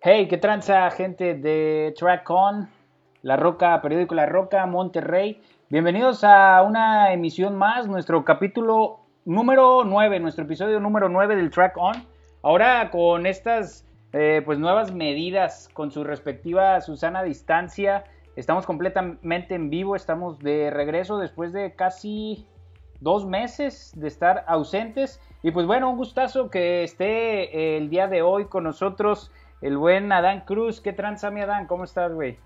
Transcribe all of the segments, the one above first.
Hey, qué tranza, gente de Track On, La Roca, periódico La Roca, Monterrey. Bienvenidos a una emisión más, nuestro capítulo número 9, nuestro episodio número 9 del Track On. Ahora con estas eh, pues nuevas medidas, con su respectiva Susana distancia, estamos completamente en vivo, estamos de regreso después de casi dos meses de estar ausentes. Y pues bueno, un gustazo que esté el día de hoy con nosotros el buen Adán Cruz. ¿Qué tranza, mi Adán? ¿Cómo estás, güey?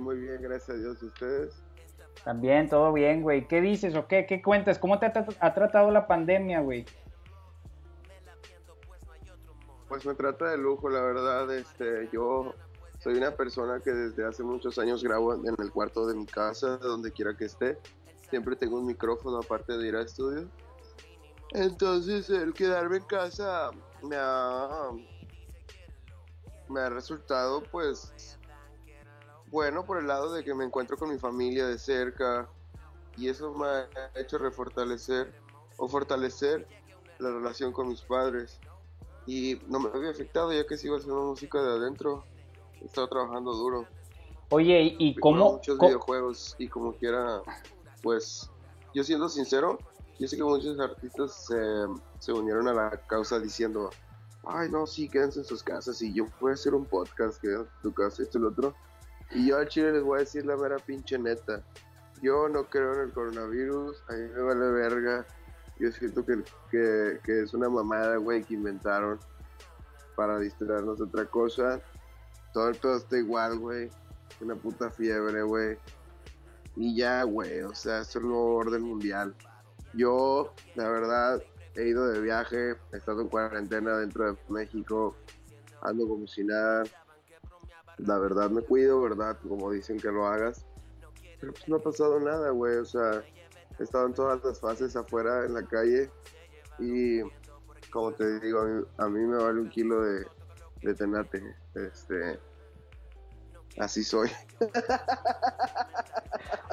muy bien, gracias a Dios. ¿Y ustedes? También, todo bien, güey. ¿Qué dices o qué? ¿Qué cuentas? ¿Cómo te ha, tratado la pandemia, güey? Pues me trata de lujo, la verdad. Este, yo soy una persona que desde hace muchos años grabo en el cuarto de mi casa, donde quiera que esté. Siempre tengo un micrófono aparte de ir al estudio. Entonces, el quedarme en casa me ha, me ha resultado, pues, bueno por el lado de que me encuentro con mi familia de cerca y eso me ha hecho refortalecer o fortalecer la relación con mis padres. Y no me había afectado ya que sigo haciendo música de adentro he estado trabajando duro. Oye y cómo muchos videojuegos y como quiera pues yo siendo sincero yo sé que muchos artistas se, unieron a la causa diciendo ay no sí quédense en sus casas y yo puedo hacer un podcast que tu casa esto y lo otro y yo al chile les voy a decir la mera pinche neta. Yo no creo en el coronavirus, a mí me vale verga. Yo siento que, que, es una mamada, güey, que inventaron para distraernos de otra cosa. Todo, todo está igual, güey. Una puta fiebre, güey. Y ya, güey, o sea, es el nuevo orden mundial. Yo, la verdad, he ido de viaje, he estado en cuarentena dentro de México, ando como si nada, la verdad me cuido, ¿verdad? Como dicen que lo hagas. Pero pues no ha pasado nada, güey. O sea, he estado en todas las fases afuera en la calle y como te digo, a mí, me vale un kilo de tenate. Este, así soy.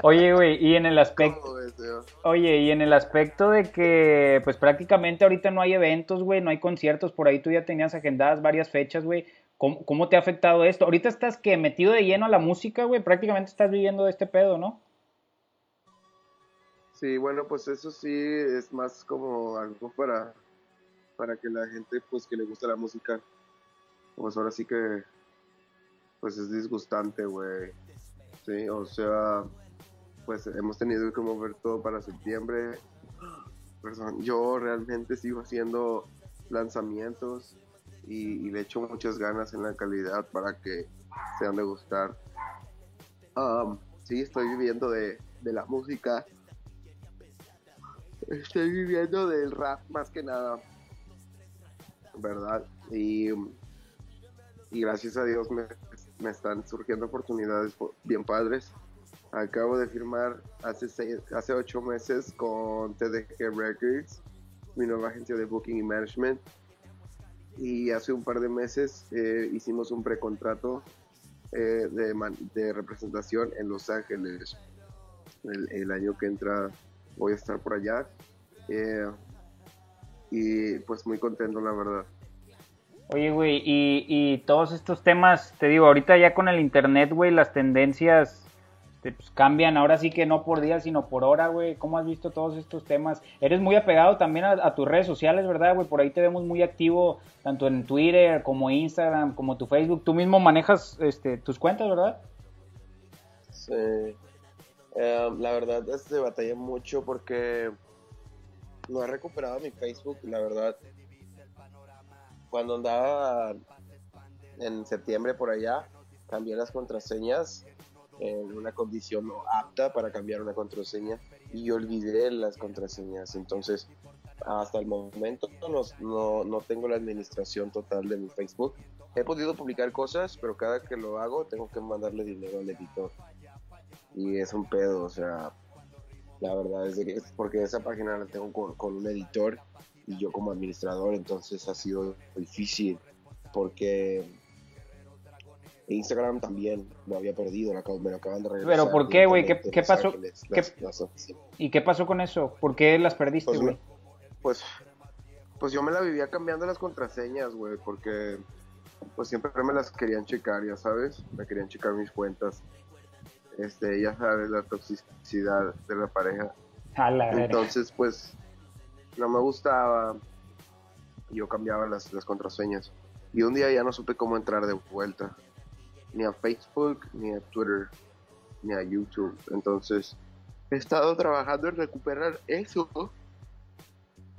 Oye, güey, y en el aspecto. Oye, y en el aspecto de que, pues prácticamente ahorita no hay eventos, güey, no hay conciertos, por ahí tú ya tenías agendadas varias fechas, güey. ¿Cómo, te ha afectado esto? Ahorita estás que metido de lleno a la música, güey, prácticamente estás viviendo de este pedo, ¿no? Sí, bueno, pues eso sí es más como algo para, para que la gente, pues que le gusta la música, pues ahora sí que, pues es disgustante, güey. Sí, o sea, pues hemos tenido que mover todo para septiembre. Yo realmente sigo haciendo lanzamientos y, le echo muchas ganas en la calidad para que sean de gustar. Um, sí, estoy viviendo de, la música. Estoy viviendo del rap más que nada. ¿Verdad? Y, y gracias a Dios me, me están surgiendo oportunidades bien padres. Acabo de firmar hace, seis, hace ocho meses con TDG Records, mi nueva agencia de booking y management y hace un par de meses eh, hicimos un precontrato eh, de, de, representación en Los Ángeles. El, año que entra voy a estar por allá eh, y pues muy contento la verdad. Oye, güey, y, todos estos temas, te digo, ahorita ya con el internet, güey, las tendencias pues, cambian ahora sí que no por día, sino por hora, güey. ¿Cómo has visto todos estos temas? Eres muy apegado también a, tus redes sociales, ¿verdad, güey? Por ahí te vemos muy activo, tanto en Twitter como Instagram, como tu Facebook. Tú mismo manejas este, tus cuentas, ¿verdad? Sí. Eh, la verdad, este, batallé mucho porque no he recuperado mi Facebook, la verdad. Cuando andaba en septiembre por allá, cambié las contraseñas en una condición no apta para cambiar una contraseña y olvidé las contraseñas. Entonces, hasta el momento no, no, tengo la administración total de mi Facebook. He podido publicar cosas, pero cada que lo hago tengo que mandarle dinero al editor. Y es un pedo, o sea, la verdad es, que es porque esa página la tengo con un editor y yo como administrador, entonces ha sido difícil porque Instagram también lo había perdido, me lo acaban de regresar. ¿Pero por qué, güey? ¿Qué, ¿Qué, pasó? ¿Y qué pasó con eso? ¿Por qué las perdiste, pues, güey? Pues, pues yo me la vivía cambiando las contraseñas, güey, porque pues siempre me las querían checar, ya sabes, me querían checar mis cuentas. Este, ya sabes, la toxicidad de la pareja. Entonces, pues, no me gustaba. Yo cambiaba las, las contraseñas. Y un día ya no supe cómo entrar de vuelta. Ni a Facebook, ni a Twitter, ni a YouTube. Entonces, he estado trabajando en recuperar eso.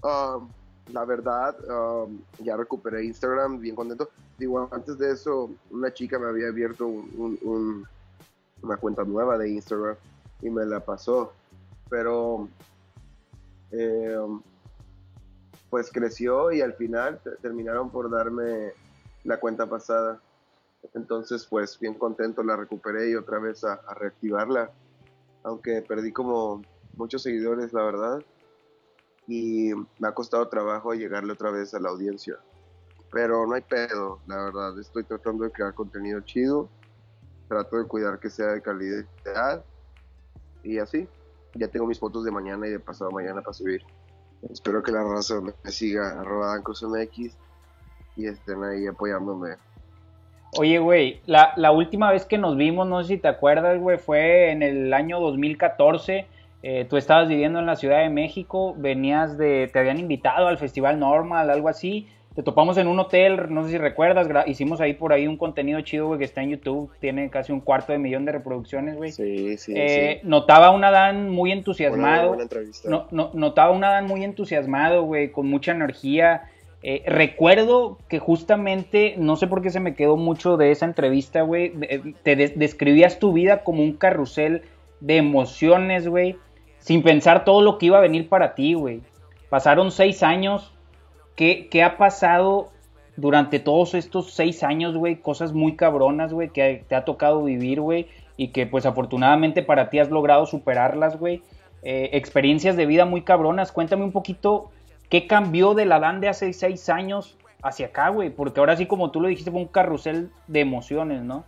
Um, la verdad, um, ya recuperé Instagram, bien contento. Digo, antes de eso, una chica me había abierto un, una cuenta nueva de Instagram y me la pasó. Pero, eh, pues creció y al final terminaron por darme la cuenta pasada. Entonces, pues bien contento, la recuperé y otra vez a reactivarla. Aunque perdí como muchos seguidores, la verdad y me ha costado trabajo llegarle otra vez a la audiencia. Pero no hay pedo, la verdad. Estoy tratando de crear contenido chido. Trato de cuidar que sea de calidad. Y así. Ya tengo mis fotos de mañana y de pasado mañana para subir. Espero que la raza me siga, arroba MX y estén ahí apoyándome. Oye, güey, la, la última vez que nos vimos, no sé si te acuerdas, güey, fue en el año 2014 eh, tú estabas viviendo en la Ciudad de México, venías de, te habían invitado al Festival Normal, algo así, te topamos en un hotel, no sé si recuerdas, hicimos ahí por ahí un contenido chido, güey, que está en YouTube, tiene casi un cuarto de millón de reproducciones, güey. Sí, sí, eh, Notaba un Adán muy entusiasmado. no, no, notaba un Adán muy entusiasmado, güey, con mucha energía. Eh, recuerdo que justamente, no sé por qué se me quedó mucho de esa entrevista, güey, te describías tu vida como un carrusel de emociones, güey sin pensar todo lo que iba a venir para ti, güey. Pasaron seis años. ¿Qué, ¿Qué, ha pasado durante todos estos seis años, güey? Cosas muy cabronas, güey, que te ha tocado vivir, güey. Y que pues afortunadamente para ti has logrado superarlas, güey. Eh, experiencias de vida muy cabronas. Cuéntame un poquito qué cambió de la Dan de hace seis años hacia acá, güey. Porque ahora sí, como tú lo dijiste, fue un carrusel de emociones, ¿no?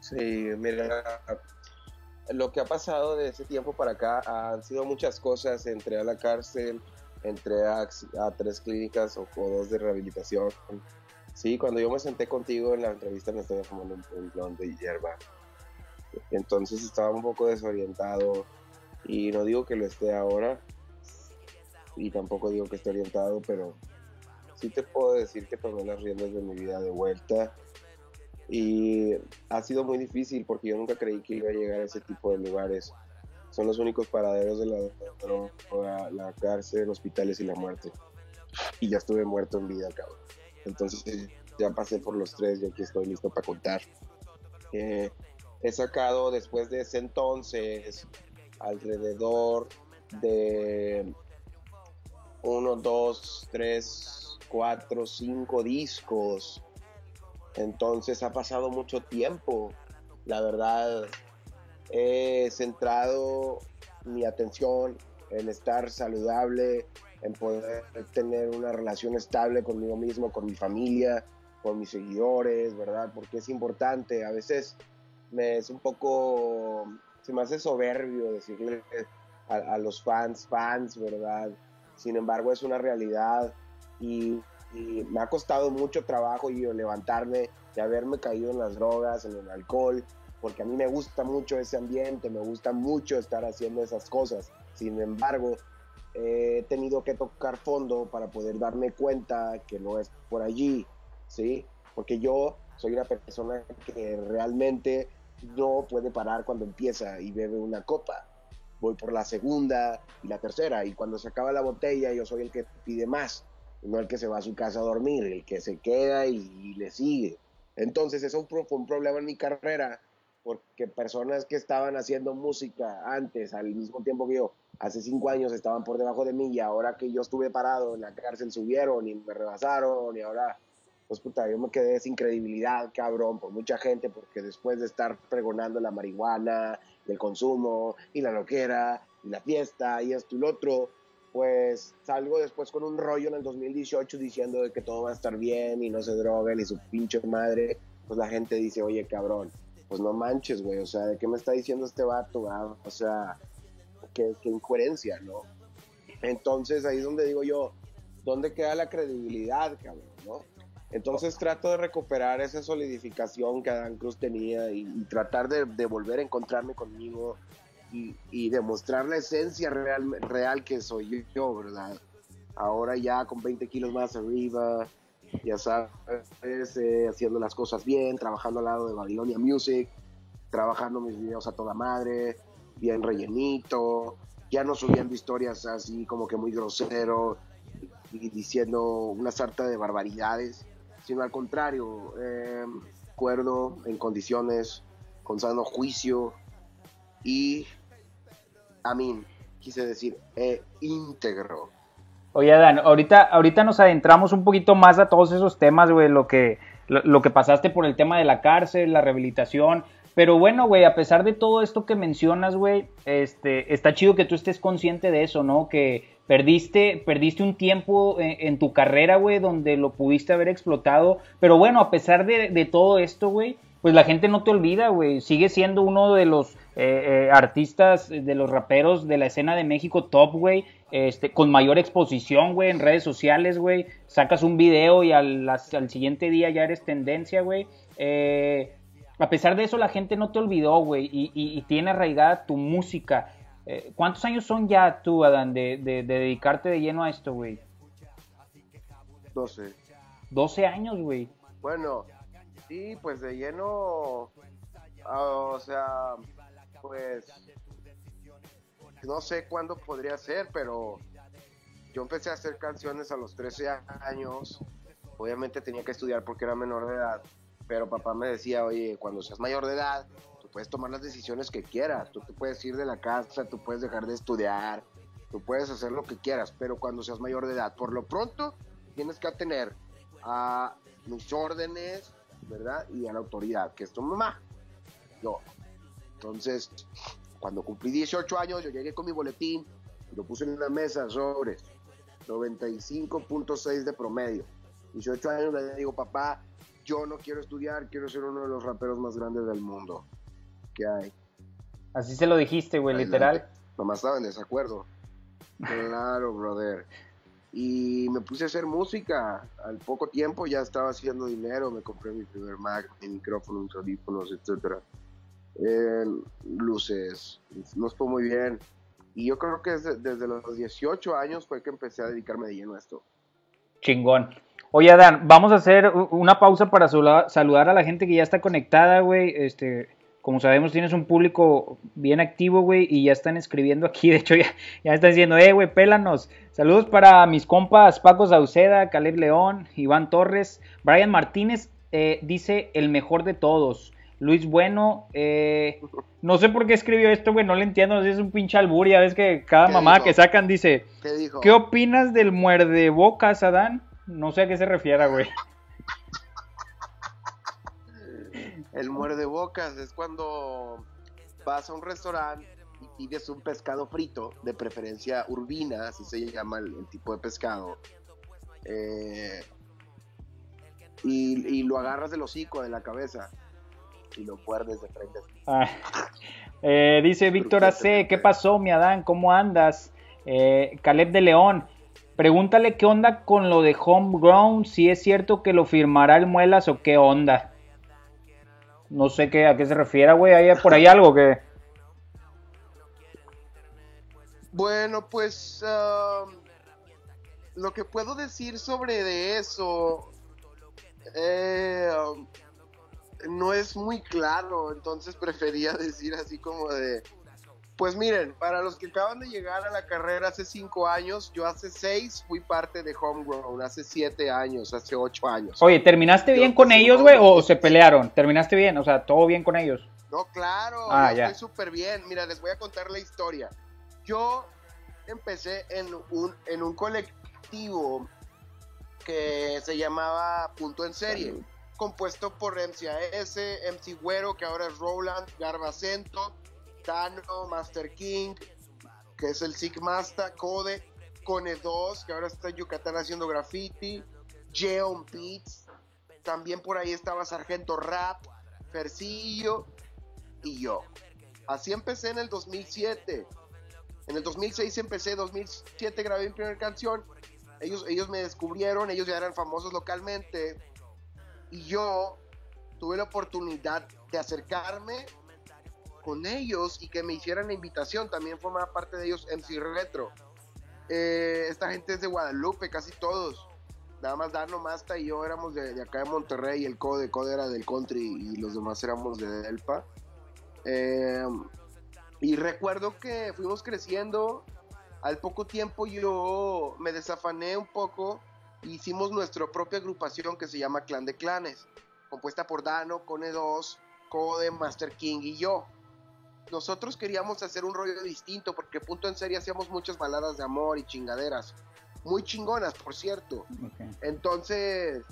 Sí, mira, lo que ha pasado de ese tiempo para acá han sido muchas cosas. Entré a la cárcel, entré a, tres clínicas o, dos de rehabilitación. Sí, cuando yo me senté contigo en la entrevista me estaba fumando un, blond de hierba. Entonces estaba un poco desorientado y no digo que lo esté ahora y tampoco digo que esté orientado, pero sí te puedo decir que tomé las riendas de mi vida de vuelta y ha sido muy difícil porque yo nunca creí que iba a llegar a ese tipo de lugares. Son los únicos paraderos de la la cárcel, hospitales y la muerte. Y ya estuve muerto en vida, cabrón. Entonces ya pasé por los tres y aquí estoy listo para contar. Eh, he sacado después de ese entonces alrededor de uno, dos, tres, cuatro, cinco discos entonces ha pasado mucho tiempo. La verdad, he centrado mi atención en estar saludable, en poder tener una relación estable conmigo mismo, con mi familia, con mis seguidores, ¿verdad? Porque es importante. A veces me es un poco, se me hace soberbio decirle a, los fans, fans, ¿verdad? Sin embargo, es una realidad y y me ha costado mucho trabajo y levantarme de haberme caído en las drogas, en el alcohol, porque a mí me gusta mucho ese ambiente, me gusta mucho estar haciendo esas cosas. Sin embargo, he tenido que tocar fondo para poder darme cuenta que no es por allí, ¿sí? Porque yo soy una persona que realmente no puede parar cuando empieza y bebe una copa. Voy por la segunda y la tercera y cuando se acaba la botella yo soy el que pide más no el que se va a su casa a dormir, el que se queda y, le sigue. Entonces eso fue un problema en mi carrera, porque personas que estaban haciendo música antes, al mismo tiempo que yo, hace cinco años estaban por debajo de mí y ahora que yo estuve parado en la cárcel subieron y me rebasaron y ahora, pues puta, yo me quedé sin credibilidad, cabrón, por mucha gente, porque después de estar pregonando la marihuana, el consumo y la loquera y la fiesta y esto y lo otro, pues salgo después con un rollo en el 2018 diciendo que todo va a estar bien y no se droguen y su pinche madre, pues la gente dice, oye cabrón, pues no manches, güey, o sea, ¿de qué me está diciendo este vato? O sea, qué, incoherencia, ¿no? Entonces ahí es donde digo yo, ¿dónde queda la credibilidad, cabrón? ¿no? Entonces trato de recuperar esa solidificación que Adán Cruz tenía y, tratar de, volver a encontrarme conmigo y, demostrar la esencia real, real que soy yo, ¿verdad? Ahora ya con 20 kilos más arriba, ya sabes, eh, haciendo las cosas bien, trabajando al lado de Babilonia Music, trabajando mis videos a toda madre, bien rellenito, ya no subiendo historias así como que muy grosero y diciendo una sarta de barbaridades sino al contrario, eh, cuerdo en condiciones, con sano juicio y, a mí, quise decir, eh, íntegro. Oye, Dan, ahorita, ahorita nos adentramos un poquito más a todos esos temas, güey, lo que, lo, que pasaste por el tema de la cárcel, la rehabilitación, pero bueno, güey, a pesar de todo esto que mencionas, güey, este, está chido que tú estés consciente de eso, ¿no? Que Perdiste, perdiste un tiempo en, tu carrera, güey, donde lo pudiste haber explotado. Pero bueno, a pesar de, todo esto, güey, pues la gente no te olvida, güey. Sigue siendo uno de los eh, eh, artistas, de los raperos de la escena de México top, güey. Este, con mayor exposición, güey, en redes sociales, güey. Sacas un video y al, al siguiente día ya eres tendencia, güey. Eh, a pesar de eso, la gente no te olvidó, güey, y, y tiene arraigada tu música. Eh, ¿Cuántos años son ya tú, Adán, de, dedicarte de lleno a esto, güey? 12. 12 años, güey. Bueno, sí, pues de lleno, ah, o sea, pues no sé cuándo podría ser, pero yo empecé a hacer canciones a los 13 años. Obviamente tenía que estudiar porque era menor de edad, pero papá me decía, oye, cuando seas mayor de edad, puedes tomar las decisiones que quieras, tú puedes ir de la casa, tú puedes dejar de estudiar, tú puedes hacer lo que quieras, pero cuando seas mayor de edad, por lo pronto tienes que atener a mis órdenes, ¿verdad? Y a la autoridad, que es tu mamá, yo. Entonces, cuando cumplí 18 años, yo llegué con mi boletín lo puse en una mesa sobre 95.6 de promedio. 18 años le digo, papá, yo no quiero estudiar, quiero ser uno de los raperos más grandes del mundo hay. Así se lo dijiste, güey, literal. Mamá estaba en desacuerdo. Claro, brother. Y me puse a hacer música. Al poco tiempo ya estaba haciendo dinero. Me compré mi primer Mac, mi micrófono, mis audífonos, etcétera. luces. Nos fue muy bien. Y yo creo que desde, desde, los 18 años fue que empecé a dedicarme de lleno a esto. Chingón. Oye, Dan, vamos a hacer una pausa para saludar a la gente que ya está conectada, güey. Este, como sabemos, tienes un público bien activo, güey, y ya están escribiendo aquí. De hecho, ya, ya están diciendo, eh, güey, pélanos. Saludos para mis compas Paco Sauceda, Caleb León, Iván Torres, Brian Martínez, eh, dice el mejor de todos. Luis Bueno, eh, no sé por qué escribió esto, güey, no le entiendo, no sé, es un pinche albur, ya ves que cada mamá que sacan dice, ¿Qué, dijo? ¿qué opinas del muerde bocas, Adán? No sé a qué se refiere, güey. El muerde bocas es cuando vas a un restaurante y pides un pescado frito, de preferencia urbina, así se llama el, tipo de pescado. Eh, y, lo agarras del hocico, de la cabeza, y lo muerdes de frente. Ah, eh, dice Víctor AC, ¿qué pasó, mi Adán? ¿Cómo andas? Eh, Caleb de León, pregúntale qué onda con lo de Homegrown, si es cierto que lo firmará el Muelas o qué onda. No sé qué, a qué se refiere, güey. ¿Hay por ahí algo que...? Bueno, pues... Um, lo que puedo decir sobre de eso... Eh, um, no es muy claro, entonces prefería decir así como de pues miren, para los que acaban de llegar a la carrera hace cinco años, yo hace seis fui parte de Homegrown, hace siete años, hace ocho años. Oye, ¿terminaste bien con ellos, güey, o se pelearon? ¿Terminaste bien? O sea, ¿todo bien con ellos? No, claro, ah, estoy súper bien. Mira, les voy a contar la historia. Yo empecé en un, en un colectivo que se llamaba Punto en Serie, compuesto por MCAS, MC Güero, que ahora es Roland, Garbacento, Tano, Master King, que es el Sigmasta, Code, Cone 2, que ahora está en Yucatán haciendo graffiti, Jeon Beats, también por ahí estaba Sargento Rap, Fercillo y yo. Así empecé en el 2007. En el 2006 empecé, 2007 grabé mi primera canción. Ellos, ellos me descubrieron, ellos ya eran famosos localmente. Y yo tuve la oportunidad de acercarme con ellos y que me hicieran la invitación. También formaba parte de ellos MC Retro. Eh, esta gente es de Guadalupe, casi todos. Nada más Dano Masta y yo éramos de, acá de Monterrey. El Code, Code era del country y los demás éramos de Delpa. Eh, y recuerdo que fuimos creciendo. Al poco tiempo yo me desafané un poco. Hicimos nuestra propia agrupación que se llama Clan de Clanes, compuesta por Dano, Cone 2, Code, Master King y yo nosotros queríamos hacer un rollo distinto porque punto en serie hacíamos muchas baladas de amor y chingaderas. Muy chingonas, por cierto. Entonces,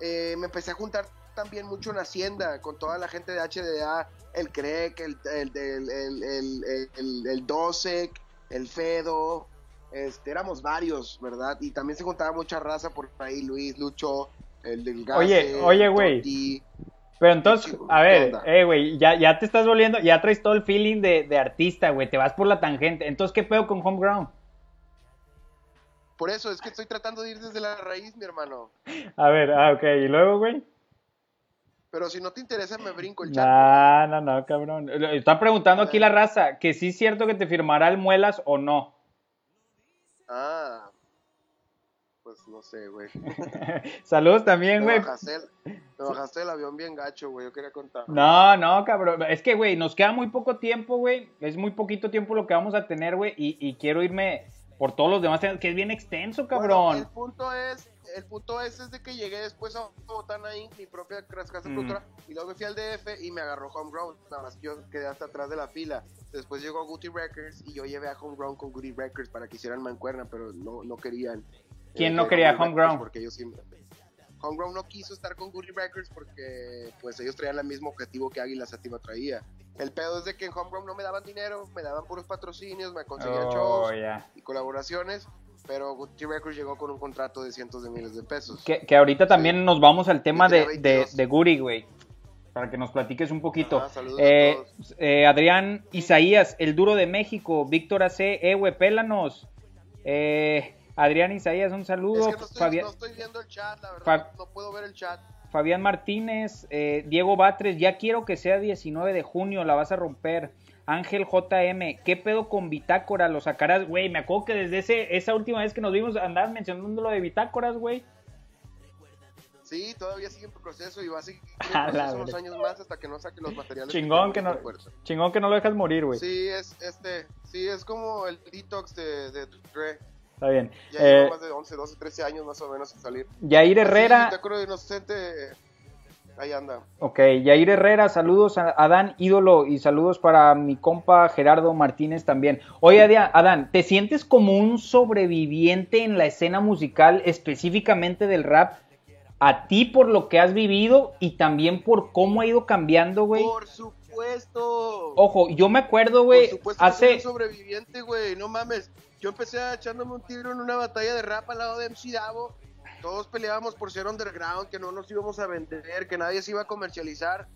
eh, me empecé a juntar también mucho en Hacienda con toda la gente de HDA, el Crec, el, el, el, el, Dosec, el Fedo, este, éramos varios, ¿verdad? Y también se juntaba mucha raza por ahí, Luis, Lucho, el del Oye, oye, güey. Pero entonces, a ver, eh, güey, ya, ya te estás volviendo, ya traes todo el feeling de, de artista, güey, te vas por la tangente. Entonces, ¿qué pedo con Homeground? Por eso, es que estoy tratando de ir desde la raíz, mi hermano. A ver, ah, ok, ¿y luego, güey? Pero si no te interesa, me brinco el chat. No, no, no, cabrón. Está preguntando aquí la raza, que sí es cierto que te firmará el Muelas o no. Ah, pues no sé, güey. Saludos también, güey. Me bajaste el avión bien gacho, güey. Yo quería contar. No, no, cabrón. Es que, güey, nos queda muy poco tiempo, güey. Es muy poquito tiempo lo que vamos a tener, güey. Y, quiero irme por todos los demás, que es bien extenso, cabrón. el punto es, el punto es, es de que llegué después a Botana Inc., mi propia casa mm. productora, y luego me fui al DF y me agarró Homegrown. Nada más yo quedé hasta atrás de la fila. Después llegó Goody Records y yo llevé a Homegrown con Goody Records para que hicieran mancuerna, pero no, no querían. ¿Quién no quería Homegrown? Porque ellos siempre... Homegrown no quiso estar con Goody Records porque pues ellos traían el mismo objetivo que Águila Sativa traía. El pedo es de que en Homegrown no me daban dinero, me daban puros patrocinios, me conseguían oh, shows y colaboraciones, pero Goody Records llegó con un contrato de cientos de miles de pesos. Que, que ahorita también nos vamos al tema de, de, de Goody, güey para que nos platiques un poquito. eh, eh, Adrián Isaías, el duro de México, Víctor AC, eh, güey, pélanos. Eh, Adrián Isaías, un saludo. Es que no, estoy, Fabián... no estoy viendo el chat, la verdad, no puedo ver el chat. Fabián Martínez, eh, Diego Batres, ya quiero que sea 19 de junio, la vas a romper. Ángel JM, ¿qué pedo con Bitácora? ¿Lo sacarás? Güey, me acuerdo que desde ese, esa última vez que nos vimos andabas mencionando lo de Bitácoras, güey. Sí, todavía sigue en proceso y va a seguir en proceso unos años más hasta que no saque los materiales. Chingón que, no, chingón que no lo dejas morir, güey. Sí, es, este, sí, es como el detox de, de Está bien. Ya eh, más de 11, 12, 13 años más o menos a salir. Yair Herrera. Sí, te inocente. Ahí anda. Ok, Yair Herrera, saludos a Adán Ídolo y saludos para mi compa Gerardo Martínez también. Oye, Adán, ¿te sientes como un sobreviviente en la escena musical, específicamente del rap? A ti por lo que has vivido y también por cómo ha ido cambiando, güey. Por supuesto. Ojo, yo me acuerdo, güey. Hace... un sobreviviente, güey. No mames yo empecé echándome un tiro en una batalla de rap al lado de MC Davo. Todos peleábamos por ser underground, que no nos íbamos a vender, que nadie se iba a comercializar.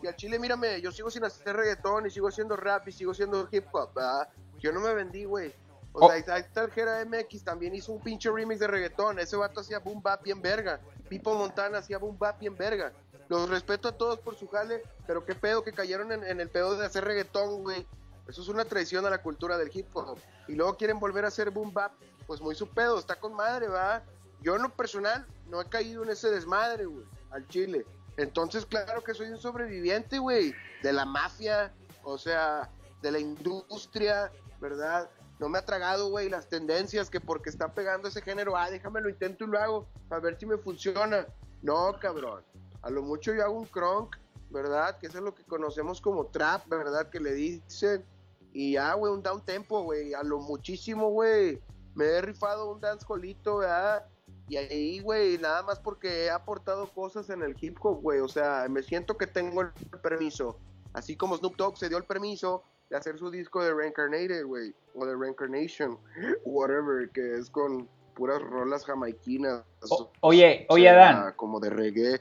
Y al chile, mírame, yo sigo sin hacer reggaetón y sigo haciendo rap y sigo haciendo hip hop, ¿verdad? Yo no me vendí, güey. O sea, ahí está el Jera MX, también hizo un pinche remix de reggaetón. Ese vato hacía boom bap bien verga. Pipo Montana hacía boom bap bien verga. Los respeto a todos por su jale, pero qué pedo que cayeron en, el pedo de hacer reggaetón, güey. Eso es una traición a la cultura del hip hop. Y luego quieren volver a hacer boom bap, pues muy su pedo, está con madre, va. Yo en lo personal no he caído en ese desmadre, güey, al chile. Entonces, claro que soy un sobreviviente, güey, de la mafia, o sea, de la industria, ¿verdad? No me ha tragado, güey, las tendencias que porque está pegando ese género, ah, déjame lo intento y lo hago, a ver si me funciona. No, cabrón. A lo mucho yo hago un crunk, ¿verdad? Que eso es lo que conocemos como trap, ¿verdad? Que le dicen y ya, güey, un down tempo, güey, a lo muchísimo, güey. Me he rifado un dance colito, ¿verdad? Y ahí, güey, nada más porque he aportado cosas en el hip hop, güey. O sea, me siento que tengo el permiso. Así como Snoop Dogg se dio el permiso de hacer su disco de Reincarnated, güey. O de Reincarnation, whatever, que es con puras rolas jamaiquinas. oye, oye, Adán. Como de reggae.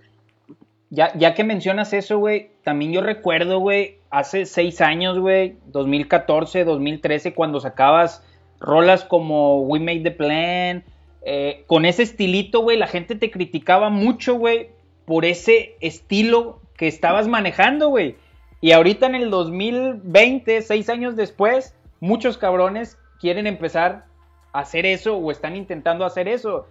Ya, ya que mencionas eso, güey, también yo recuerdo, güey, hace seis años, güey, 2014, 2013, cuando sacabas rolas como We Made the Plan, eh, con ese estilito, güey, la gente te criticaba mucho, güey, por ese estilo que estabas manejando, güey. Y ahorita en el 2020, seis años después, muchos cabrones quieren empezar a hacer eso o están intentando hacer eso.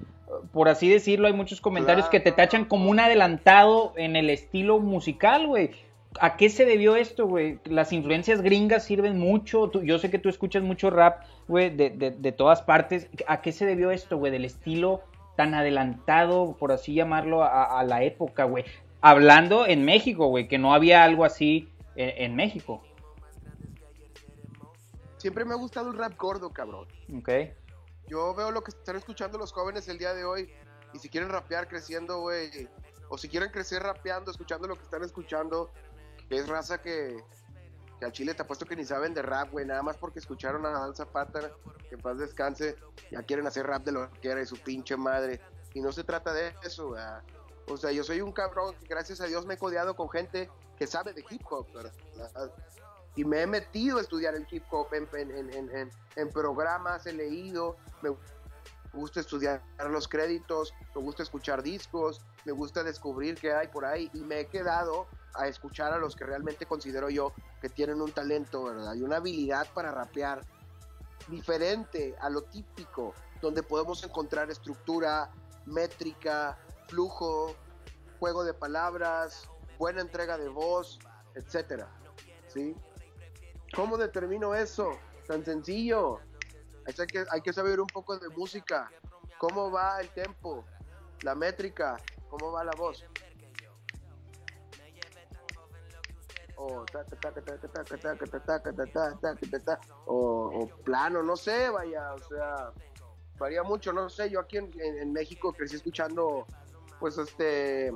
Por así decirlo, hay muchos comentarios que te tachan como un adelantado en el estilo musical, güey. ¿A qué se debió esto, güey? Las influencias gringas sirven mucho. yo sé que tú escuchas mucho rap, güey, de, todas partes. ¿A qué se debió esto, güey? Del estilo tan adelantado, por así llamarlo, a, la época, güey. Hablando en México, güey, que no había algo así en, México. Siempre me ha gustado el rap gordo, cabrón. Ok. Yo veo lo que están escuchando los jóvenes el día de hoy. Y si quieren rapear creciendo, güey. O si quieren crecer rapeando, escuchando lo que están escuchando, es raza que, que al chile te apuesto que ni saben de rap, güey, nada más porque escucharon a Danza Zapata, que paz descanse, ya quieren hacer rap de lo que era de su pinche madre. Y no se trata de eso, O sea, yo soy un cabrón, gracias a Dios me he codeado con gente que sabe de hip hop, ¿verdad? Y me he metido a estudiar el hip hop en, en, programas, he leído, me gusta estudiar los créditos, me gusta escuchar discos, me gusta descubrir qué hay por ahí y me he quedado a escuchar a los que realmente considero yo que tienen un talento, ¿verdad? Y una habilidad para rapear diferente a lo típico, donde podemos encontrar estructura, métrica, flujo, juego de palabras, buena entrega de voz, etcétera. ¿Sí? ¿Cómo determino eso? Tan sencillo. Hay que, saber un poco de música. ¿Cómo va el tempo? La métrica. ¿Cómo va la voz? o, plano, no sé, vaya, o sea, varía mucho, no sé, yo aquí en, México crecí escuchando, pues, este,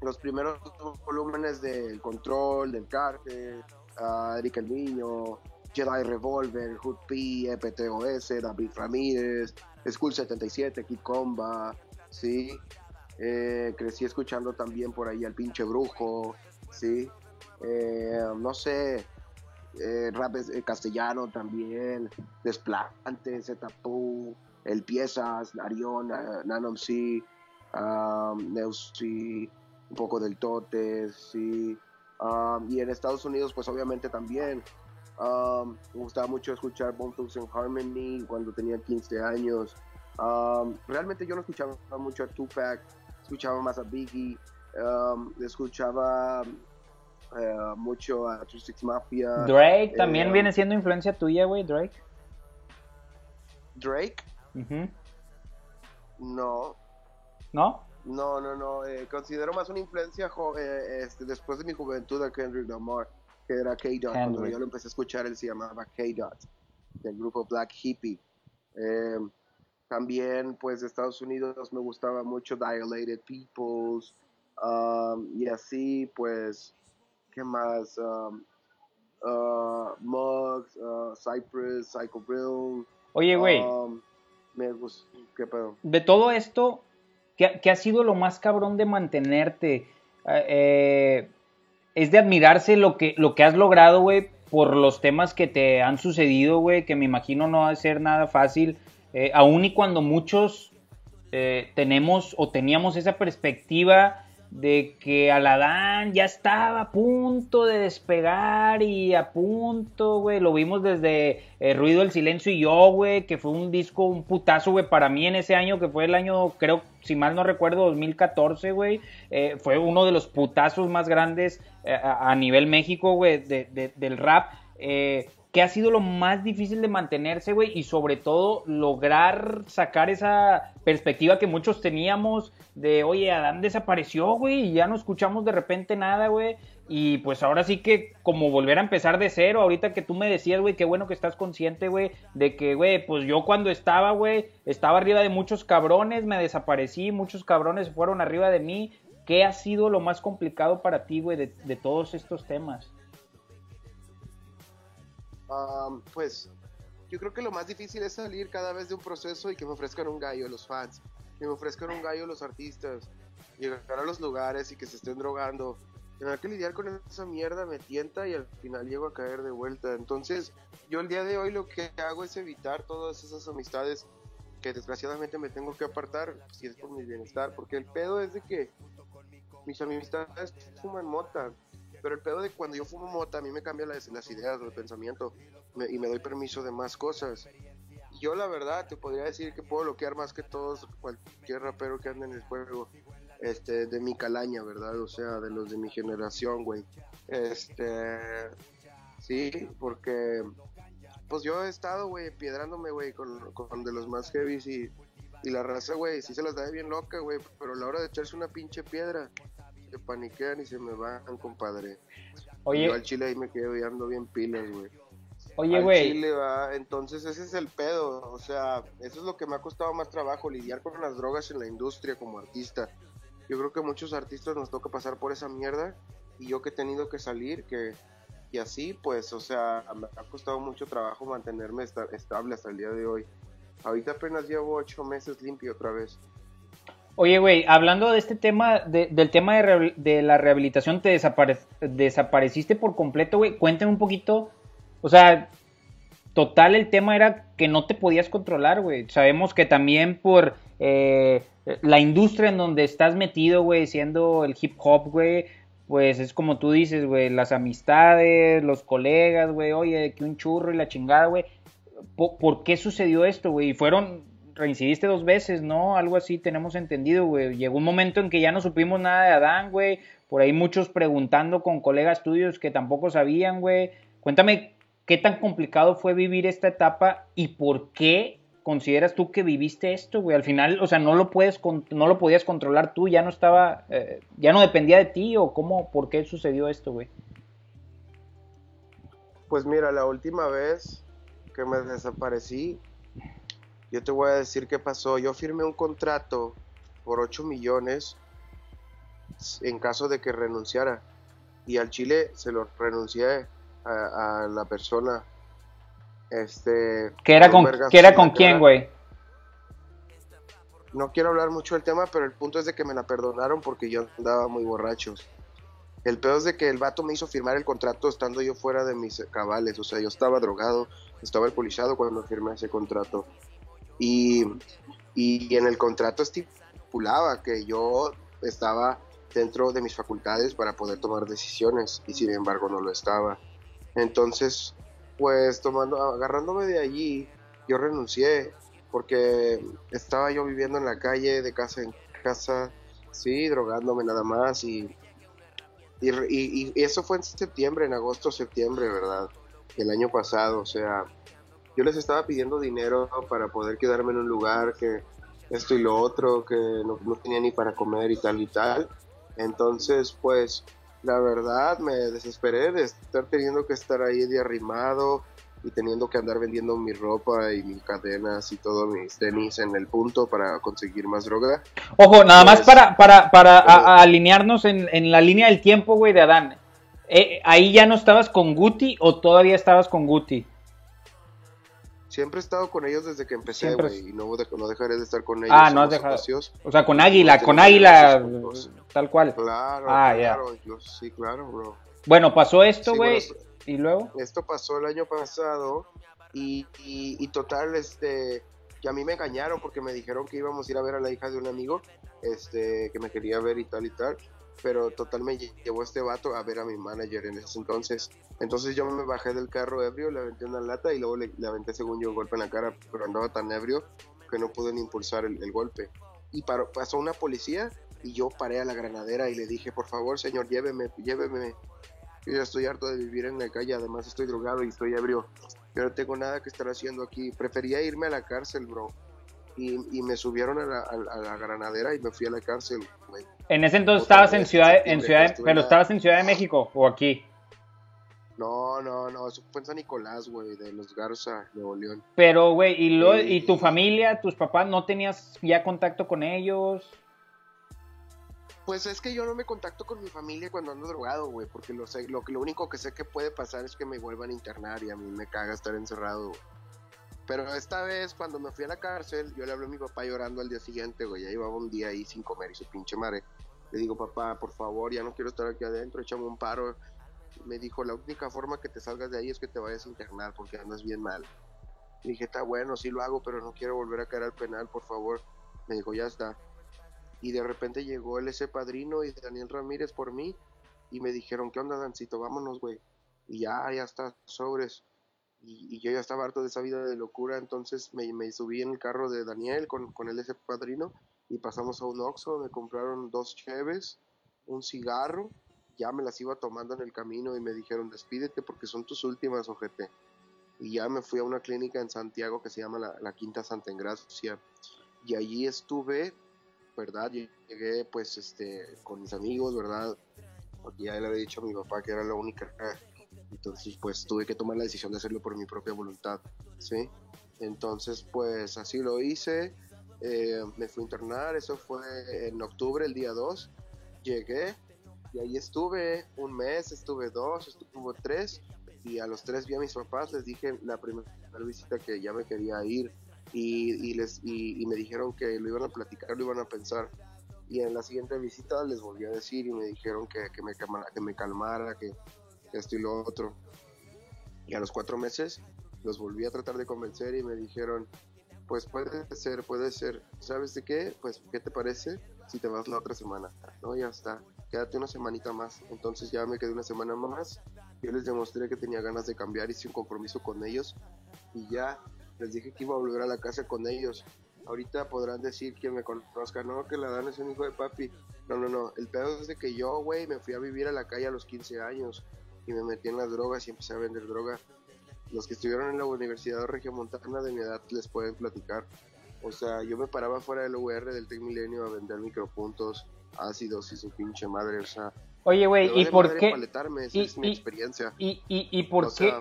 los primeros volúmenes del Control, del Cártel, uh, Eric el Niño, Jedi Revolver, Hood P, EPTOS, David Ramírez, School 77, Kid Comba, sí, eh, crecí escuchando también por ahí al pinche brujo, sí, eh, no sé, eh, rap eh, castellano también, Desplante, Zetapu, El Piezas, Arión, Nanom C, um, Neusi, un poco del Tote, sí. Um, y en Estados Unidos, pues obviamente también. Um, me gustaba mucho escuchar Bone and Harmony cuando tenía 15 años. realmente yo no escuchaba mucho a Tupac, escuchaba más a Biggie, escuchaba eh, mucho a Six Mafia. Drake también eh, viene siendo influencia tuya, güey, Drake. Drake. No. ¿No? No, no, no. Eh, considero más una influencia este, después de mi juventud a Kendrick Lamar, que era K-Dot. Cuando yo lo empecé a escuchar, él se llamaba K-Dot, del grupo Black Hippie. también, pues, de Estados Unidos me gustaba mucho Dilated Peoples. Um, y así, pues, ¿Qué más? Um, uh, Mugs, uh, Cypress, Psycho Bill. Oye, güey. Um, me gusta. ¿Qué pedo? De todo esto, ¿qué, ha sido lo más cabrón de mantenerte? Eh, eh, es de admirarse lo que, lo que has logrado, güey, por los temas que te han sucedido, güey, que me imagino no va a ser nada fácil. Eh, aún y cuando muchos tenemos o teníamos esa perspectiva de que Aladán ya estaba a punto de despegar y a punto, güey, lo vimos desde el eh, Ruido del Silencio y yo, güey, que fue un disco, un putazo, güey, para mí en ese año, que fue el año, creo, si mal no recuerdo, 2014, güey, eh, fue uno de los putazos más grandes eh, a, nivel México, güey, del rap. Eh, ¿Qué ha sido lo más difícil de mantenerse, güey? Y sobre todo lograr sacar esa perspectiva que muchos teníamos de, oye, Adán desapareció, güey, y ya no escuchamos de repente nada, güey. Y pues ahora sí que como volver a empezar de cero, ahorita que tú me decías, güey, qué bueno que estás consciente, güey, de que, güey, pues yo cuando estaba, güey, estaba arriba de muchos cabrones, me desaparecí, muchos cabrones fueron arriba de mí. ¿Qué ha sido lo más complicado para ti, güey, de, de todos estos temas? Pues yo creo que lo más difícil es salir cada vez de un proceso y que me ofrezcan un gallo los fans, que me ofrezcan un gallo los artistas, llegar a los lugares y que se estén drogando tener que lidiar con esa mierda me tienta y al final llego a caer de vuelta. Entonces, yo el día de hoy lo que hago es evitar todas esas amistades que desgraciadamente me tengo que apartar si es por mi bienestar, porque el pedo es de que mis amistades fuman mota, pero el pedo de cuando yo fumo mota a mí me cambia las, ideas, el pensamiento y me doy permiso de más cosas. Yo la verdad te podría decir que puedo bloquear más que todos cualquier rapero que ande en el juego este, de mi calaña, ¿verdad? O sea, de los de mi generación, güey. Este, sí, porque, pues yo he estado, güey, piedrándome, güey, con, de los más heavies y, y la raza, güey, sí se las da bien loca, güey, pero a la hora de echarse una pinche piedra, se paniquean y se me van, compadre. Oye. Yo al chile ahí me quedo y ando bien pilas, güey. Oye, güey. Chile va, entonces ese es el pedo, o sea, eso es lo que me ha costado más trabajo, lidiar con las drogas en la industria como artista. Yo creo que muchos artistas nos toca pasar por esa mierda y yo que he tenido que salir, que y así, pues, o sea, me ha costado mucho trabajo mantenerme estable hasta el día de hoy. Ahorita apenas llevo ocho meses limpio otra vez. Oye, güey, hablando de este tema, del tema de, la rehabilitación, te desapareciste por completo, güey. Cuéntame un poquito, o sea, total el tema era que no te podías controlar, güey. Sabemos que también por eh, la industria en donde estás metido, güey, siendo el hip hop, güey, pues es como tú dices, güey, las amistades, los colegas, güey, oye, que un churro y la chingada, güey. ¿Por, qué sucedió esto, güey? Y fueron, reincidiste dos veces, ¿no? Algo así tenemos entendido, güey. Llegó un momento en que ya no supimos nada de Adán, güey. Por ahí muchos preguntando con colegas tuyos que tampoco sabían, güey. Cuéntame qué tan complicado fue vivir esta etapa y por qué consideras tú que viviste esto, güey? Al final, o sea, no lo puedes, no lo podías controlar tú, ya no estaba, eh, ya no dependía de ti o cómo, por qué sucedió esto, güey. Pues mira, la última vez que me desaparecí, yo te voy a decir qué pasó. Yo firmé un contrato por 8 millones en caso de que renunciara. Y al Chile se lo renuncié a, a la persona este. ¿Qué era con, era con quién, güey? No quiero hablar mucho del tema, pero el punto es de que me la perdonaron porque yo andaba muy borracho. El peor es de que el vato me hizo firmar el contrato estando yo fuera de mis cabales. O sea, yo estaba drogado, estaba alcoholizado cuando firmé ese contrato. Y, y en el contrato estipulaba que yo estaba dentro de mis facultades para poder tomar decisiones y sin embargo no lo estaba. Entonces pues tomando, agarrándome de allí, yo renuncié porque estaba yo viviendo en la calle, de casa en casa, sí, drogándome nada más y, y, eso fue en septiembre, en agosto, septiembre, ¿verdad? El año pasado, o sea, yo les estaba pidiendo dinero para poder quedarme en un lugar que esto y lo otro, que no, no tenía ni para comer y tal y tal. Entonces, pues la verdad me desesperé de estar teniendo que estar ahí de arrimado y teniendo que andar vendiendo mi ropa y mis cadenas y todos mis tenis en el punto para conseguir más droga. Ojo, nada más pues, para, para, para alinearnos en, en, la línea del tiempo, güey, de Adán. Eh, ¿Ahí ya no estabas con Guti o todavía estabas con Guti? Siempre he estado con ellos desde que empecé, güey, y no, no, dejaré de estar con ellos. Ah, no has dejado. O sea, con Águila, con Águila, tal cual. Claro, ah, claro, sí, claro, bro. Bueno, pasó esto, güey, y luego. Esto pasó el año pasado y, y, y, total, este, que a mí me engañaron porque me dijeron que íbamos a ir a ver a la hija de un amigo, este, que me quería ver y tal y tal pero total me llevó este vato a ver a mi manager en ese entonces. Entonces yo me bajé del carro ebrio, le aventé una lata y luego le, aventé según yo un golpe en la cara, pero andaba tan ebrio que no pude ni impulsar el, golpe. Y pasó una policía y yo paré a la granadera y le dije, por favor señor, lléveme, lléveme. Yo ya estoy harto de vivir en la calle, además estoy drogado y estoy ebrio. Yo no tengo nada que estar haciendo aquí. Prefería irme a la cárcel, bro y, me subieron a la, granadera y me fui a la cárcel, En ese entonces estabas en Ciudad, en ciudad pero estabas en Ciudad de México o aquí. No, no, no, eso fue en San Nicolás, güey, de los Garza, Nuevo León. Pero, güey, ¿y, lo, ¿y tu familia, tus papás, no tenías ya contacto con ellos? Pues es que yo no me contacto con mi familia cuando ando drogado, güey, porque lo, sé, lo, lo único que sé que puede pasar es que me vuelvan a internar y a mí me caga estar encerrado, pero esta vez, cuando me fui a la cárcel, yo le hablé a mi papá llorando al día siguiente, güey. Ya llevaba un día ahí sin comer y su pinche madre. Le digo, papá, por favor, ya no quiero estar aquí adentro, échame un paro. Me dijo, la única forma que te salgas de ahí es que te vayas a internar porque andas bien mal. Dije, está bueno, sí lo hago, pero no quiero volver a caer al penal, por favor. Me dijo, ya está. Y de repente llegó el ese padrino y Daniel Ramírez por mí y me dijeron, ¿qué onda, Dancito? Vámonos, güey. Y ya, ya está, sobres. Y, yo ya estaba harto de esa vida de locura, entonces me, subí en el carro de Daniel con, con el ese padrino y pasamos a un Oxxo, me compraron dos cheves, un cigarro, ya me las iba tomando en el camino y me dijeron despídete porque son tus últimas, ojete. Y ya me fui a una clínica en Santiago que se llama la, Quinta Santa Engracia y allí estuve, ¿verdad? Llegué pues este con mis amigos, ¿verdad? Porque ya le había dicho a mi papá que era la única entonces pues tuve que tomar la decisión de hacerlo por mi propia voluntad, ¿sí? Entonces pues así lo hice, eh, me fui a internar, eso fue en octubre, el día 2. Llegué y ahí estuve un mes, estuve dos, estuve tres. Y a los tres vi a mis papás, les dije la primera visita que ya me quería ir. Y, les, y, me dijeron que lo iban a platicar, lo iban a pensar. Y en la siguiente visita les volví a decir y me dijeron que, que, me, que me calmara, que esto y lo otro. Y a los cuatro meses los volví a tratar de convencer y me dijeron, pues puede ser, puede ser. ¿Sabes de qué? Pues, ¿qué te parece si te vas la otra semana? No, ya está. Quédate una semanita más. Entonces ya me quedé una semana más. Yo les demostré que tenía ganas de cambiar, hice un compromiso con ellos y ya les dije que iba a volver a la casa con ellos. Ahorita podrán decir que me conozcan, no, que la Dan es un hijo de papi. No, no, no. El pedo es de que yo, güey, me fui a vivir a la calle a los 15 años y me metí en las drogas y empecé a vender droga los que estuvieron en la Universidad Regiomontana de mi edad les pueden platicar. O sea, yo me paraba fuera del UR del Tec Milenio a vender micropuntos, ácidos y su pinche madre, o sea. Oye, güey, ¿y por qué? Y, es mi experiencia. ¿Y, y, y por qué?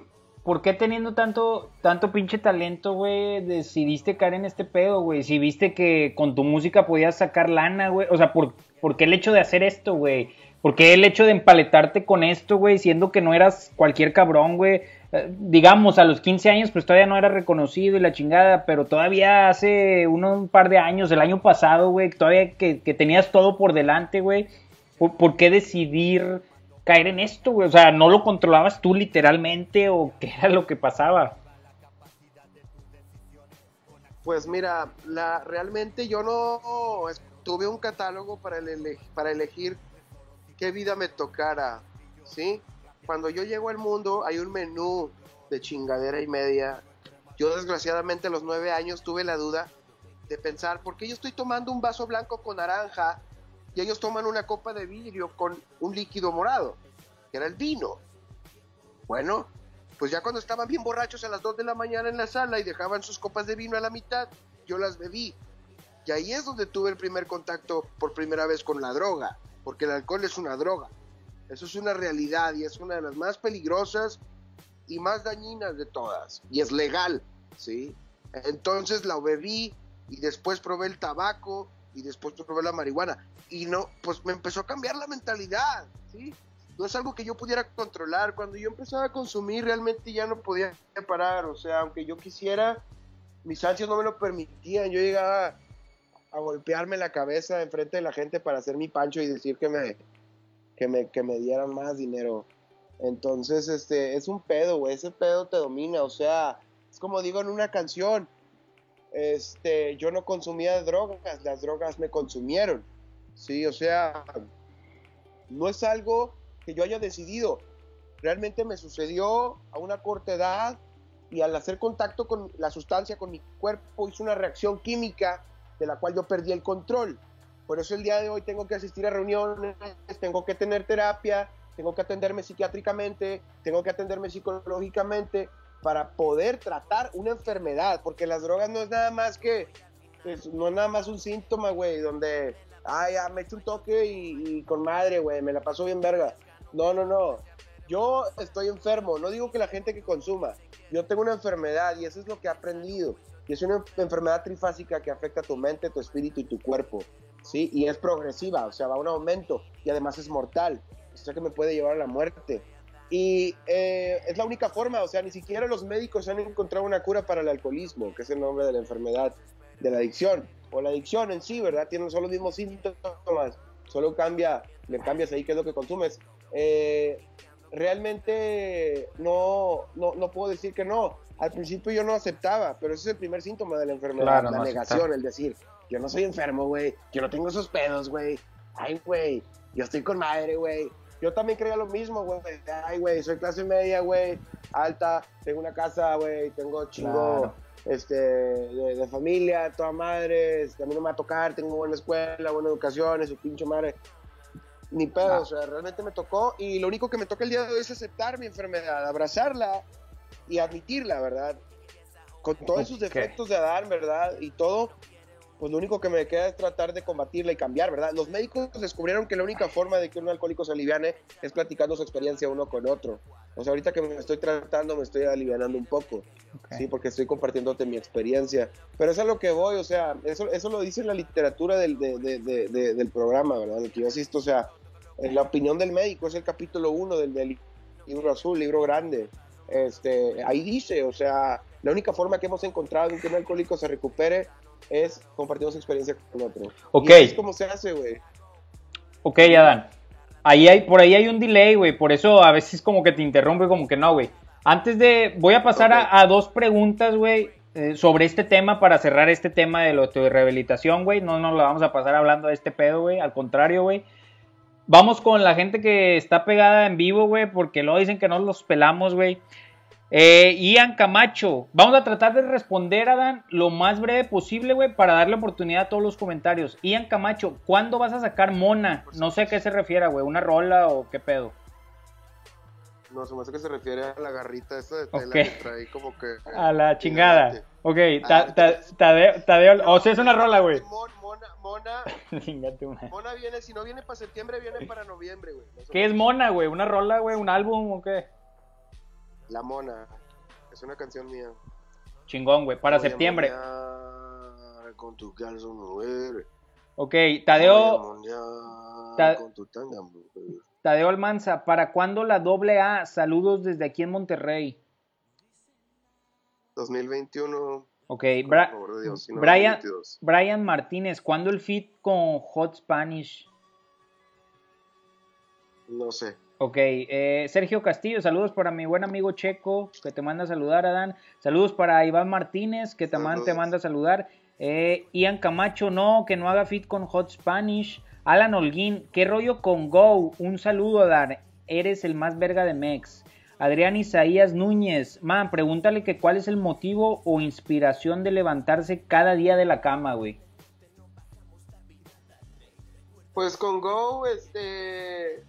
¿Por qué teniendo tanto, tanto pinche talento, güey, decidiste caer en este pedo, güey? Si viste que con tu música podías sacar lana, güey. O sea, ¿por, ¿por qué el hecho de hacer esto, güey? ¿Por qué el hecho de empaletarte con esto, güey? Siendo que no eras cualquier cabrón, güey digamos, a los 15 años, pues todavía no era reconocido y la chingada, pero todavía hace un par de años, el año pasado, güey, todavía que, tenías todo por delante, güey, ¿por, qué decidir caer en esto, güey? O sea, ¿no lo controlabas tú literalmente o qué era lo que pasaba? Pues mira, la, realmente yo no tuve un catálogo para elegir qué vida me tocara, ¿sí? cuando yo llego al mundo hay un menú de chingadera y media. Yo desgraciadamente a los nueve años tuve la duda de pensar, ¿por qué yo estoy tomando un vaso blanco con naranja y ellos toman una copa de vidrio con un líquido morado, que era el vino? Bueno, pues ya cuando estaban bien borrachos a las dos de la mañana en la sala y dejaban sus copas de vino a la mitad, yo las bebí. Y ahí es donde tuve el primer contacto por primera vez con la droga, porque el alcohol es una droga. Eso es una realidad y es una de las más peligrosas y más dañinas de todas. Y es legal, ¿sí? Entonces la bebí y después probé el tabaco y después probé la marihuana. Y no, pues me empezó a cambiar la mentalidad, ¿sí? No es algo que yo pudiera controlar. Cuando yo empezaba a consumir realmente ya no podía parar. O sea, aunque yo quisiera, mis ansias no me lo permitían. Yo llegaba a golpearme la cabeza enfrente de la gente para hacer mi pancho y decir que me, que me, que me dieran más dinero. Entonces, este, es un pedo, güey, ese pedo te domina, o sea, es como digo en una canción, este, yo no consumía drogas, las drogas me consumieron, sí, o sea, no es algo que yo haya decidido, realmente me sucedió a una corta edad y al hacer contacto con la sustancia, con mi cuerpo, hizo una reacción química de la cual yo perdí el control. Por eso el día de hoy tengo que asistir a reuniones, tengo que tener terapia, tengo que atenderme psiquiátricamente, tengo que atenderme psicológicamente para poder tratar una enfermedad, porque las drogas no es nada más que, pues, no es nada más un síntoma, güey, donde, ay, ya me echo un toque y, y con madre, güey, me la paso bien verga. No, no, no. Yo estoy enfermo, no digo que la gente que consuma, yo tengo una enfermedad y eso es lo que he aprendido. Y es una enfermedad trifásica que afecta a tu mente, tu espíritu y tu cuerpo. ¿sí? Y es progresiva, o sea, va a un aumento y además es mortal, o sea que me puede llevar a la muerte. Y eh, es la única forma, o sea, ni siquiera los médicos han encontrado una cura para el alcoholismo, que es el nombre de la enfermedad de la adicción, o la adicción en sí, ¿verdad? Tienen son los mismos síntomas. solo cambia, le cambias ahí qué es lo que consumes. Eh, realmente no, no, no, puedo decir que no. Al principio yo no aceptaba, pero ese es el primer síntoma de la enfermedad, la negación, el decir, yo no soy enfermo, güey, yo no tengo esos pedos, güey. Ay, güey, yo estoy con madre, güey. Yo también creía lo mismo, güey. Ay, güey, soy clase media, güey, alta, tengo una casa, güey, tengo chingo este, de, familia, toda madre, este, a mí no me va a tocar, tengo buena escuela, buena educación, su pinche madre. Ni pedo, o sea, realmente me tocó y lo único que me toca el día de hoy es aceptar mi enfermedad, abrazarla y admitirla, ¿verdad? Con todos sus defectos de Adán, ¿verdad? Y todo, pues lo único que me queda es tratar de combatirla y cambiar, ¿verdad? Los médicos descubrieron que la única forma de que un alcohólico se aliviane es platicando su experiencia uno con otro. O sea, ahorita que me estoy tratando, me estoy alivianando un poco, ¿sí? Porque estoy compartiéndote mi experiencia. Pero eso es a lo que voy, o sea, eso, eso lo dice la literatura del, del programa, ¿verdad? El que yo asisto, o sea, en la opinión del médico, es el capítulo 1 del, del libro azul, libro grande. Este, ahí dice, o sea, la única forma que hemos encontrado de que un alcohólico se recupere es compartiendo su experiencia con otro. Ok. Y es como se hace, güey. Ok, Adán. Ahí hay, por ahí hay un delay, güey. Por eso a veces como que te interrumpe, como que no, güey. Antes de. Voy a pasar a, dos preguntas, güey. Eh, sobre este tema para cerrar este tema de lo de rehabilitación, güey. No nos lo vamos a pasar hablando de este pedo, güey. Al contrario, güey. Vamos con la gente que está pegada en vivo, güey. Porque luego dicen que no los pelamos, güey. Eh, Ian Camacho, vamos a tratar de responder, Adán, lo más breve posible, güey, para darle oportunidad a todos los comentarios. Ian Camacho, ¿cuándo vas a sacar Mona? No sé a qué se refiere, güey, ¿una rola o qué pedo? No, se me hace que se refiere a la garrita esa de tela que trae como que... A la chingada. Ok, ah, Tadeo, o sea, es una rola, güey. Mona, Mona, Mona viene, si no viene para septiembre, viene para noviembre, güey. ¿Qué es Mona, güey? ¿Una rola, güey? ¿Un álbum o qué? La Mona. Es una canción mía. Chingón, güey. Para septiembre. Con tu calzo mujer. Ok, Tadeo. Tadeo Almanza, ¿para cuándo la doble A? Saludos desde aquí en Monterrey. 2021. Ok, Brian, Brian Martínez, ¿cuándo el fit con Hot Spanish? No sé. Ok, eh, Sergio Castillo, saludos para mi buen amigo Checo, que te manda a saludar, Adán. Saludos para Iván Martínez, que te, te manda a saludar. Eh, Ian Camacho, no, que no haga fit con Hot Spanish. Alan Holguín, ¿qué rollo con Go? Un saludo, Adán. Eres el más verga de Mex. Adrián Isaías Núñez, man, pregúntale que cuál es el motivo o inspiración de levantarse cada día de la cama, güey. Pues con Go, este,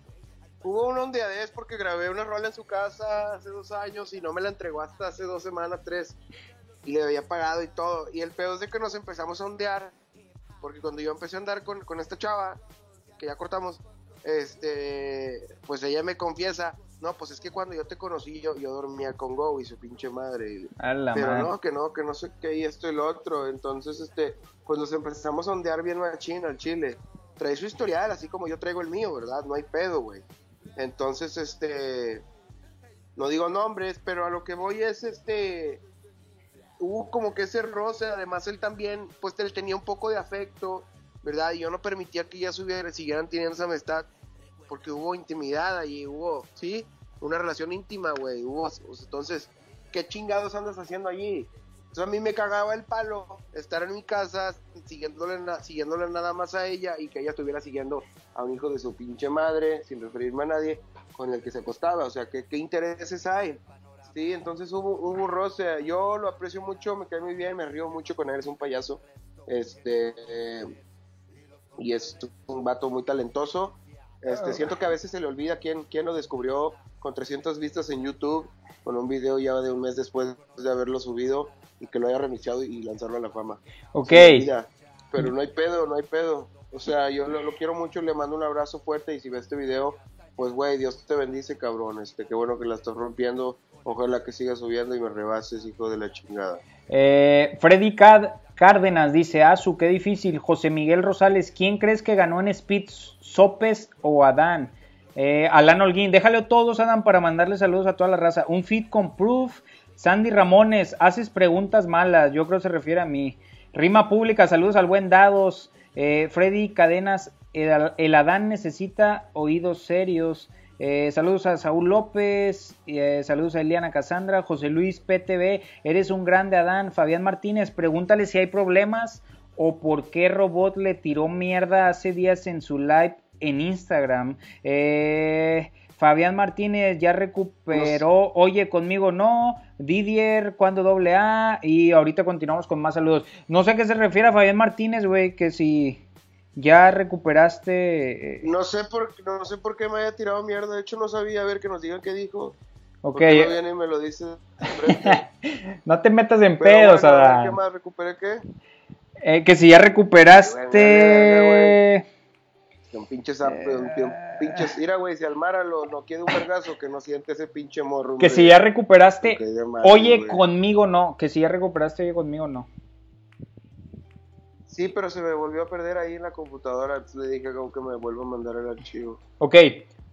Hubo un ondeadez porque grabé una rola en su casa hace dos años y no me la entregó hasta hace dos semanas, tres. Y le había pagado y todo. Y el peor es de que nos empezamos a ondear. Porque cuando yo empecé a andar con, con esta chava, que ya cortamos, este, pues ella me confiesa, no, pues es que cuando yo te conocí yo, yo dormía con Go y su pinche madre. Pero no, que no, que no sé qué y esto y lo otro. Entonces, este, pues nos empezamos a ondear bien machín al chile. Trae su historial, así como yo traigo el mío, ¿verdad? No hay pedo, güey. Entonces, este, no digo nombres, pero a lo que voy es, este, hubo como que ese roce, además él también, pues él tenía un poco de afecto, ¿verdad? Y yo no permitía que ya siguieran teniendo esa amistad, porque hubo intimidad allí, hubo, ¿sí? Una relación íntima, güey, hubo, entonces, ¿qué chingados andas haciendo allí? Entonces a mí me cagaba el palo estar en mi casa siguiéndole, siguiéndole nada más a ella y que ella estuviera siguiendo a un hijo de su pinche madre, sin referirme a nadie, con el que se acostaba. O sea, ¿qué, qué intereses hay? Sí, entonces hubo, hubo roce. Yo lo aprecio mucho, me cae muy bien, me río mucho con él, es un payaso. Este. y es un vato muy talentoso. Este, siento que a veces se le olvida quién, quién lo descubrió con 300 vistas en YouTube, con un video ya de un mes después de haberlo subido y que lo haya reiniciado y lanzarlo a la fama. Ok. pero no hay pedo, no hay pedo. O sea, yo lo, quiero mucho, le mando un abrazo fuerte y si ve este video, pues güey, Dios te bendice, cabrón. Este, qué bueno que la estás rompiendo. Ojalá que siga subiendo y me rebases, hijo de la chingada. Eh, Freddy Cárdenas dice, Azu, qué difícil. José Miguel Rosales, ¿quién crees que ganó en Speed, Sopes o Adán? Eh, Alan Holguín, déjale a todos, Adán, para mandarle saludos a toda la raza. Un fit con proof Sandy Ramones, haces preguntas malas, yo creo se refiere a mí. Rima pública, saludos al buen Dados. Eh, Freddy Cadenas, el, Adán necesita oídos serios. Eh, saludos a Saúl López, eh, saludos a Eliana Casandra, José Luis PTV, eres un grande Adán, Fabián Martínez, pregúntale si hay problemas o por qué Robot le tiró mierda hace días en su live en Instagram. Eh, Fabián Martínez ya recuperó, oye, conmigo no, Didier, cuando doble A, y ahorita continuamos con más saludos. No sé a qué se refiere a Fabián Martínez, güey, que si ya recuperaste... Eh, no sé, por, no sé por qué me haya tirado mierda, de hecho no sabía, a ver, que nos digan qué dijo. Ok. No viene y me lo dice. no te metas en pedos, bueno, ¿Qué más? ¿Recuperé qué? Eh, que si ya recuperaste... Pinche un, pinches, mira, güey, si Almara lo, no quiere un vergazo, que no siente ese pinche morro. Que si ya recuperaste, oye conmigo no, que si ya recuperaste, oye conmigo no. Sí, pero se me volvió a perder ahí en la computadora, entonces le dije que me vuelva a mandar el archivo. Ok,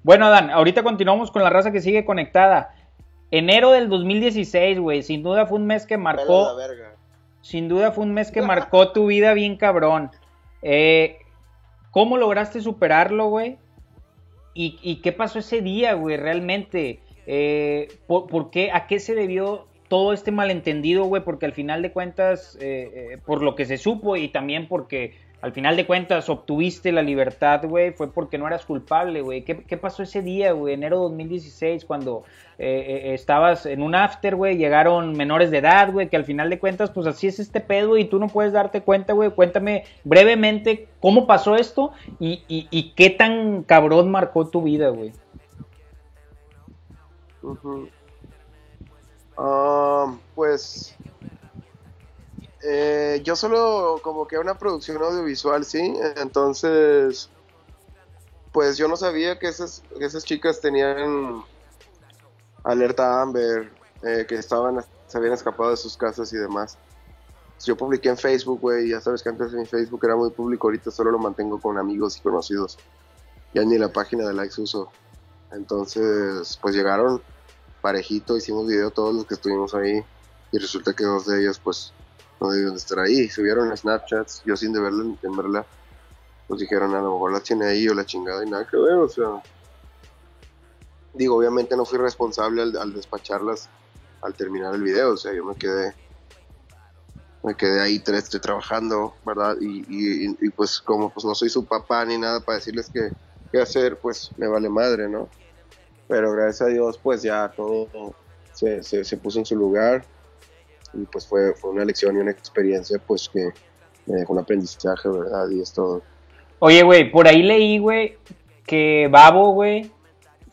bueno, Adán, ahorita continuamos con la raza que sigue conectada. Enero del 2016, güey, sin duda fue un mes que marcó... Sin duda fue un mes que marcó tu vida bien cabrón. Eh, ¿Cómo lograste superarlo, güey? ¿Y, qué pasó ese día, güey, realmente? Eh, por, qué, ¿A qué se debió todo este malentendido, güey? Porque al final de cuentas, eh, eh, por lo que se supo y también porque al final de cuentas obtuviste la libertad, güey, fue porque no eras culpable, güey. ¿Qué, pasó ese día, güey, enero 2016, cuando eh, eh, estabas en un after, güey, llegaron menores de edad, güey, que al final de cuentas, pues así es este pedo y tú no puedes darte cuenta, güey. Cuéntame brevemente cómo pasó esto y, qué tan cabrón marcó tu vida, güey. Ah, pues eh, yo solo como que una producción audiovisual, ¿sí? Entonces, pues yo no sabía que esas, esas chicas tenían alerta Amber, eh, que estaban, se habían escapado de sus casas y demás. Yo publiqué en Facebook, güey, ya sabes que antes mi Facebook era muy público, ahorita solo lo mantengo con amigos y conocidos. Ya ni la página de likes uso. Entonces, pues llegaron parejito, hicimos video todos los que estuvimos ahí y resulta que dos de ellos pues no debían de estar ahí. Subieron Snapchats, yo sin de verla, en verla, pues dijeron a lo mejor la tiene ahí o la chingada y nada que ver, o sea. Digo, obviamente no fui responsable al, despacharlas al terminar el video, o sea, yo me quedé me quedé ahí tres, trabajando, ¿verdad? Y, y, pues como pues no soy su papá ni nada para decirles qué, qué hacer, pues me vale madre, ¿no? Pero gracias a Dios, pues ya todo se, se, se puso en su lugar y pues fue, fue una lección y una experiencia pues que me dejó un aprendizaje, ¿verdad? Y es todo. Oye, güey, por ahí leí, güey, que Babo, güey,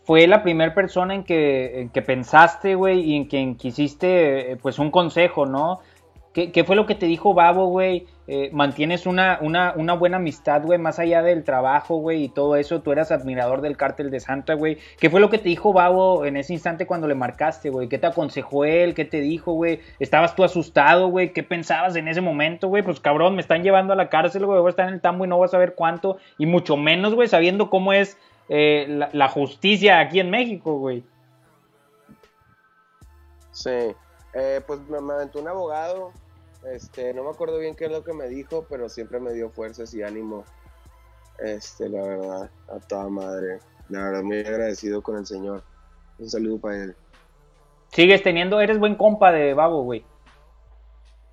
fue la primera persona en que, que pensaste, güey, y en quien quisiste, eh, pues, un consejo, ¿no? ¿Qué, fue lo que te dijo Babo, güey? Eh, mantienes una, una, una, buena amistad, güey, más allá del trabajo, güey, y todo eso. Tú eras admirador del cártel de Santa, güey. ¿Qué fue lo que te dijo Babo en ese instante cuando le marcaste, güey? ¿Qué te aconsejó él? ¿Qué te dijo, güey? ¿Estabas tú asustado, güey? ¿Qué pensabas en ese momento, güey? Pues cabrón, me están llevando a la cárcel, güey. Voy a estar en el tambo y no voy a saber cuánto. Y mucho menos, güey, sabiendo cómo es eh, la, justicia aquí en México, güey. Sí. Eh, pues me, me aventó un abogado este, no me acuerdo bien qué es lo que me dijo, pero siempre me dio fuerzas y ánimo. Este, la verdad, a toda madre. La verdad, muy agradecido con el Señor. Un saludo para él. Sigues teniendo, eres buen compa de Babo, güey.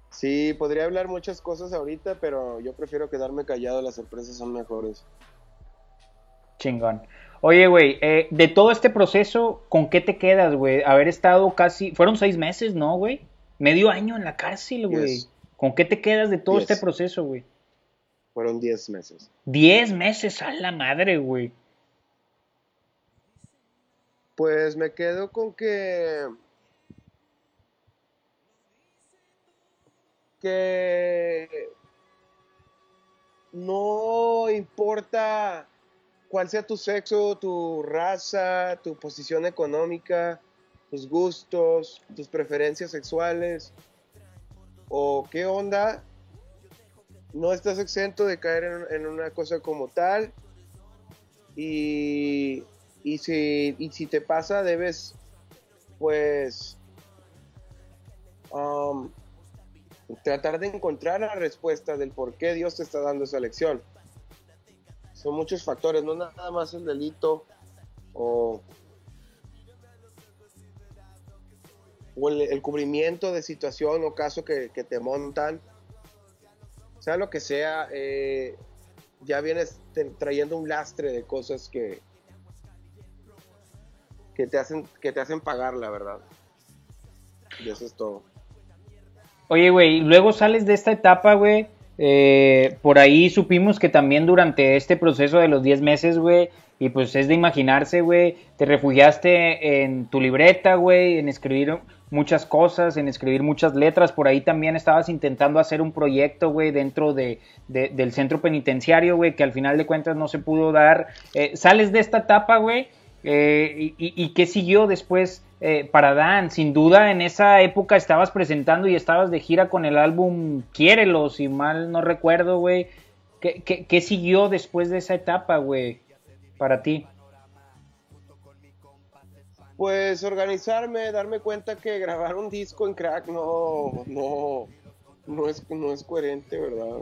Sí, podría hablar muchas cosas ahorita, pero yo prefiero quedarme callado, las sorpresas son mejores. Chingón. Oye, güey, eh, de todo este proceso, ¿con qué te quedas, güey? Haber estado casi, fueron seis meses, ¿no, güey? Medio año en la cárcel, güey. ¿Con qué te quedas de todo este proceso, güey? Fueron 10 meses. 10 meses a la madre, güey. Pues me quedo con que. Que. No importa cuál sea tu sexo, tu raza, tu posición económica, tus gustos, tus preferencias sexuales o qué onda, no estás exento de caer en, una cosa como tal y, y, si, y si te pasa debes pues um, tratar de encontrar la respuesta del por qué Dios te está dando esa lección. son muchos factores, no nada más el delito o el, cubrimiento de situación o caso que, te montan, sea lo que sea, eh, ya vienes trayendo un lastre de cosas que, que te hacen, que te hacen pagar, la verdad. Y eso es todo. Oye, güey, luego sales de esta etapa, güey. Eh, por ahí supimos que también durante este proceso de los 10 meses, güey, y pues es de imaginarse, güey, te refugiaste en tu libreta, güey, en escribir muchas cosas, en escribir muchas letras. Por ahí también estabas intentando hacer un proyecto, güey, dentro de, del centro penitenciario, güey, que al final de cuentas no se pudo dar. Eh, sales de esta etapa, güey, eh, y, qué siguió después eh, para Dan? Sin duda en esa época estabas presentando y estabas de gira con el álbum Quiérelo, si mal no recuerdo, güey. ¿Qué, siguió después de esa etapa, güey, para ti? Pues organizarme, darme cuenta que grabar un disco en crack no, no, no, es, no es coherente, ¿verdad?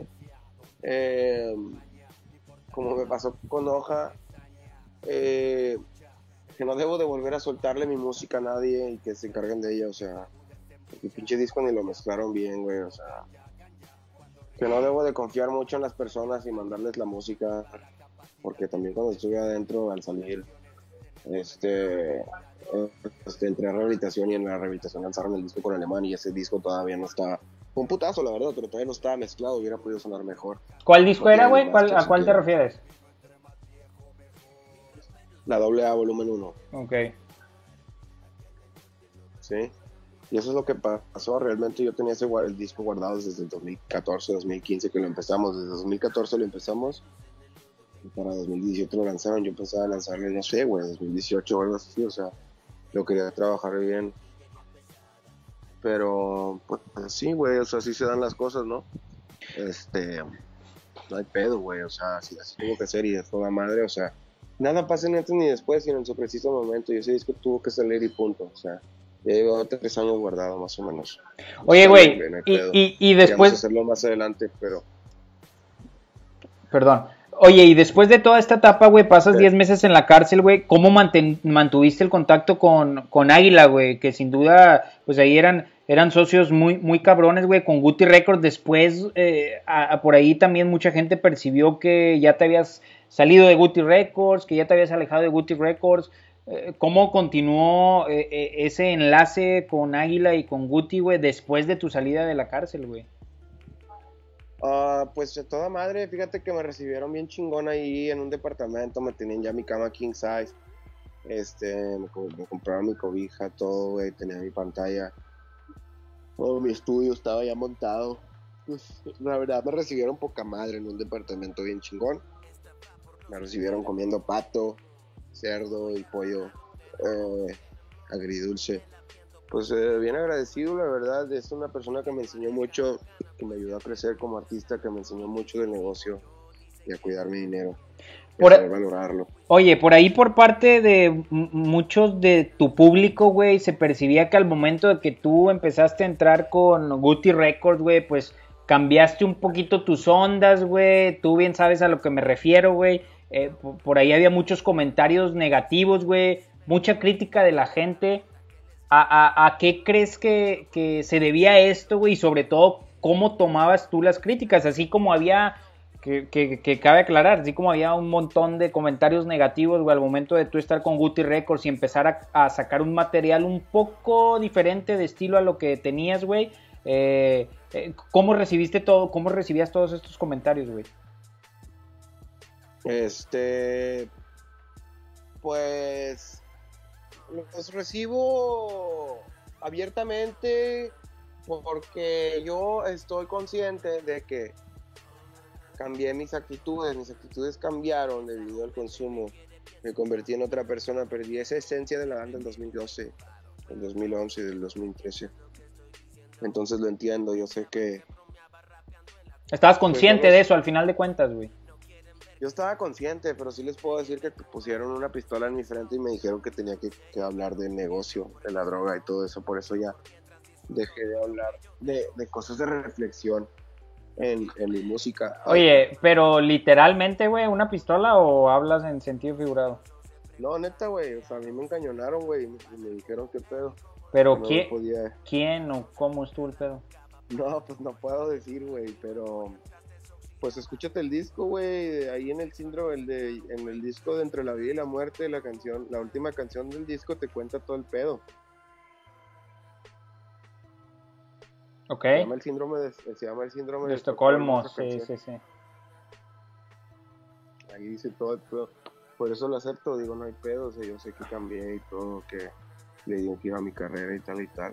Eh, como me pasó con Hoja, eh, que no debo de volver a soltarle mi música a nadie y que se encarguen de ella, o sea, el pinche disco ni lo mezclaron bien, güey, o sea, que no debo de confiar mucho en las personas y mandarles la música, porque también cuando estuve adentro al salir, este, este entré a rehabilitación y en la rehabilitación lanzaron el disco con Alemán y ese disco todavía no está, un putazo la verdad, pero todavía no estaba mezclado, hubiera podido sonar mejor. ¿Cuál disco era, güey? ¿A cuál te refieres? la doble A volumen 1. Ok. Sí. Y eso es lo que pasó. Realmente yo tenía ese el disco guardado desde el 2014, 2015 que lo empezamos. Desde 2014 lo empezamos. Y para 2017 lo lanzaron. Yo pensaba lanzarlo, no sé, güey, 2018 o algo así. O sea, lo quería trabajar bien. Pero, pues, sí, güey, o sea, así se dan las cosas, ¿no? Este, no hay pedo, güey, o sea, así, así tuvo que ser y de toda madre, o sea, nada pasa ni antes ni después, sino en su preciso momento. Y ese disco tuvo que salir y punto. O sea, ya llevo tres años guardado, más o menos. Oye, güey, y, y, después. hacerlo más adelante, pero. Perdón. Oye, y después de toda esta etapa, güey, pasas 10 meses en la cárcel, güey. ¿Cómo mantuviste el contacto con, con Águila, güey? Que sin duda, pues ahí eran, eran socios muy, muy cabrones, güey, con Guti Records. Después, eh, por ahí también mucha gente percibió que ya te habías salido de Guti Records, que ya te habías alejado de Guti Records. Eh, ¿Cómo continuó eh, eh, ese enlace con Águila y con Guti, güey, después de tu salida de la cárcel, güey? Ah, pues de toda madre, fíjate que me recibieron bien chingón ahí en un departamento, me tenían ya mi cama king size, este, me, compraron mi cobija, todo, güey, tenía mi pantalla, todo mi estudio estaba ya montado. Pues, la verdad me recibieron poca madre en un departamento bien chingón me recibieron comiendo pato, cerdo y pollo eh, agridulce. Pues eh, bien agradecido, la verdad, es una persona que me enseñó mucho, que me ayudó a crecer como artista, que me enseñó mucho del negocio y a cuidar mi dinero. Por, e- valorarlo. Oye, por ahí por parte de muchos de tu público, güey, se percibía que al momento de que tú empezaste a entrar con Guti Records, güey, pues cambiaste un poquito tus ondas, güey, tú bien sabes a lo que me refiero, güey, eh, por ahí había muchos comentarios negativos, güey, mucha crítica de la gente. ¿A, qué crees que, se debía esto, güey? Y sobre todo, ¿cómo tomabas tú las críticas? Así como había, que, cabe aclarar, así como había un montón de comentarios negativos, güey, al momento de tú estar con Guti Records y empezar a, sacar un material un poco diferente de estilo a lo que tenías, güey. Eh, eh, ¿Cómo recibiste todo? ¿Cómo recibías todos estos comentarios, güey? Este, pues los recibo abiertamente porque yo estoy consciente de que cambié mis actitudes, mis actitudes cambiaron debido al consumo. Me convertí en otra persona, perdí esa esencia de la banda en 2012, en 2011, del 2013. Entonces lo entiendo, yo sé que... Estabas consciente de eso al final de cuentas, güey. Yo estaba consciente, pero sí les puedo decir que pusieron una pistola en mi frente y me dijeron que tenía que, hablar del negocio, de la droga y todo eso. Por eso ya dejé de hablar de, cosas de reflexión. en, en mi música. Oye, pero literalmente, güey, una pistola o hablas en sentido figurado? No, neta, güey, o sea, a mí me encañonaron, güey, y me dijeron qué pedo. Pero No ¿quién, podía- ¿quién o cómo estuvo el pedo? No, pues no puedo decir, güey, pero pues escúchate el disco, güey, ahí en el síndrome, el de, en el disco de Entre la Vida y la Muerte, la canción, la última canción del disco te cuenta todo el pedo. Ok. Se llama el síndrome de, se llama el síndrome De Estocolmo, sí, sí, sí. Ahí dice todo el pedo. Por eso lo acepto, digo, no hay pedo, o sea, yo sé que cambié y todo, que le digo que iba a mi carrera y tal y tal.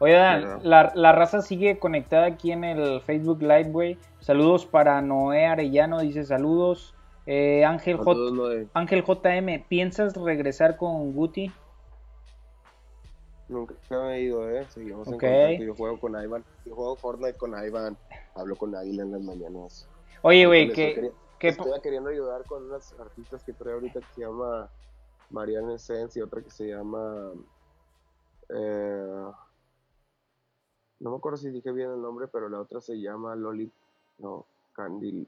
Oye, Dan, la, la raza sigue conectada aquí en el Facebook Live, güey. Saludos para Noé Arellano, dice saludos. Eh, Ángel, J, Ángel JM, ¿piensas regresar con Guti? Nunca me he ido, eh. Seguimos en contacto. Yo juego con Ivan. Yo juego Fortnite con Ivan. Hablo con Águila en las mañanas. Oye, güey, que, que- Estoy queriendo ayudar con unas artistas que trae ahorita que se llama Mariana Essence y otra que se llama. eh, no me acuerdo si dije bien el nombre, pero la otra se llama Loli. No, Candy.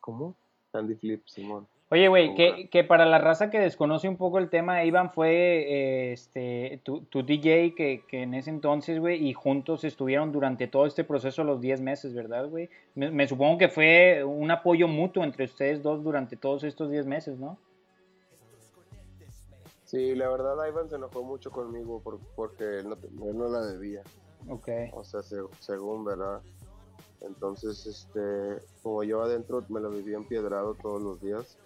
¿Cómo? Candy Flip, Simón. Oye, güey, que, que para la raza que desconoce un poco el tema, Iván fue eh, este, tu, tu DJ que, que en ese entonces, güey, y juntos estuvieron durante todo este proceso los 10 meses, ¿verdad, güey? Me, me supongo que fue un apoyo mutuo entre ustedes dos durante todos estos 10 meses, ¿no? Sí, la verdad, Ivan se enojó mucho conmigo por- porque él no, él no la debía. Ok. O sea, se- según, ¿verdad? Entonces, este, como yo adentro me lo vivía empiedrado todos los días,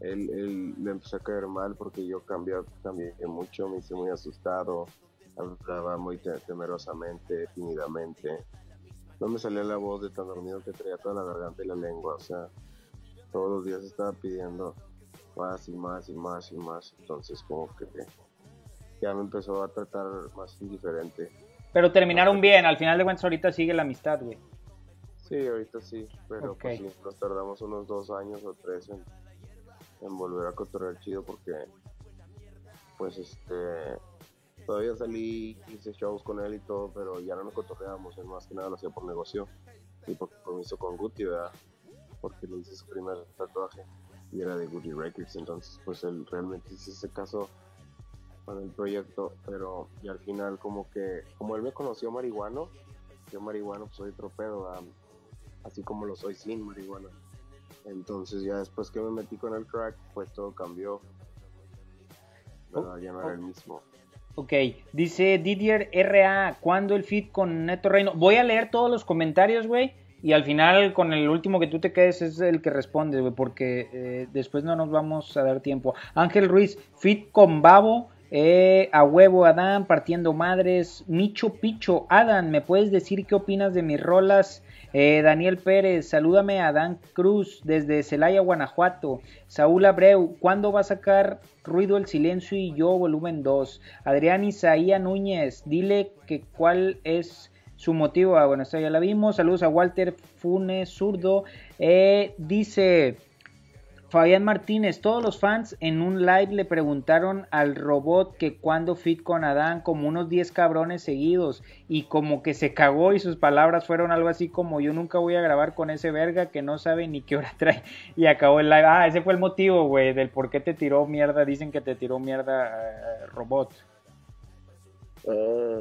él, él le empezó a caer mal porque yo cambié, cambié mucho, me hice muy asustado, hablaba muy te- temerosamente, tímidamente. No me salía la voz de tan dormido que traía toda la garganta y la lengua, o sea, todos los días estaba pidiendo más y más y más y más. Entonces, como que ya me empezó a tratar más indiferente. Pero terminaron bien, al final de cuentas ahorita sigue la amistad, güey. Sí, ahorita sí, pero pues sí, nos tardamos unos dos años o tres en, en volver a cotorrear chido porque pues este todavía salí, hice shows con él y todo, pero ya no nos cotorreábamos, él más que nada lo hacía por negocio y por compromiso con Guti, ¿verdad? Porque le hice su primer tatuaje y era de Guti Records, entonces pues él realmente hizo ese caso con el proyecto, pero y al final como que, como él me conoció marihuano, yo marihuano pues soy ¿verdad? así como lo soy sin marihuana. Entonces ya después que me metí con el crack, pues todo cambió. ¿verdad? Ya no era el mismo. Ok, dice Didier RA, ¿cuándo el fit con Neto Reino? Voy a leer todos los comentarios, güey, y al final con el último que tú te quedes es el que responde, güey, porque eh, después no nos vamos a dar tiempo. Ángel Ruiz, fit con Babo, eh, a huevo Adán, partiendo madres, Micho Picho, Adán, ¿me puedes decir qué opinas de mis rolas? Eh, Daniel Pérez, salúdame a Dan Cruz desde Celaya, Guanajuato. Saúl Abreu, ¿cuándo va a sacar Ruido el Silencio y yo, volumen 2? Adrián Isaía Núñez, dile que cuál es su motivo. Ah, bueno, esta ya la vimos. Saludos a Walter Funes Zurdo. Eh, dice Fabián Martínez, todos los fans en un live le preguntaron al robot que cuándo fit con Adán, como unos 10 cabrones seguidos, y como que se cagó y sus palabras fueron algo así como yo nunca voy a grabar con ese verga que no sabe ni qué hora trae, y acabó el live. Ah, ese fue el motivo, güey, del por qué te tiró mierda, dicen que te tiró mierda eh, robot. Ah,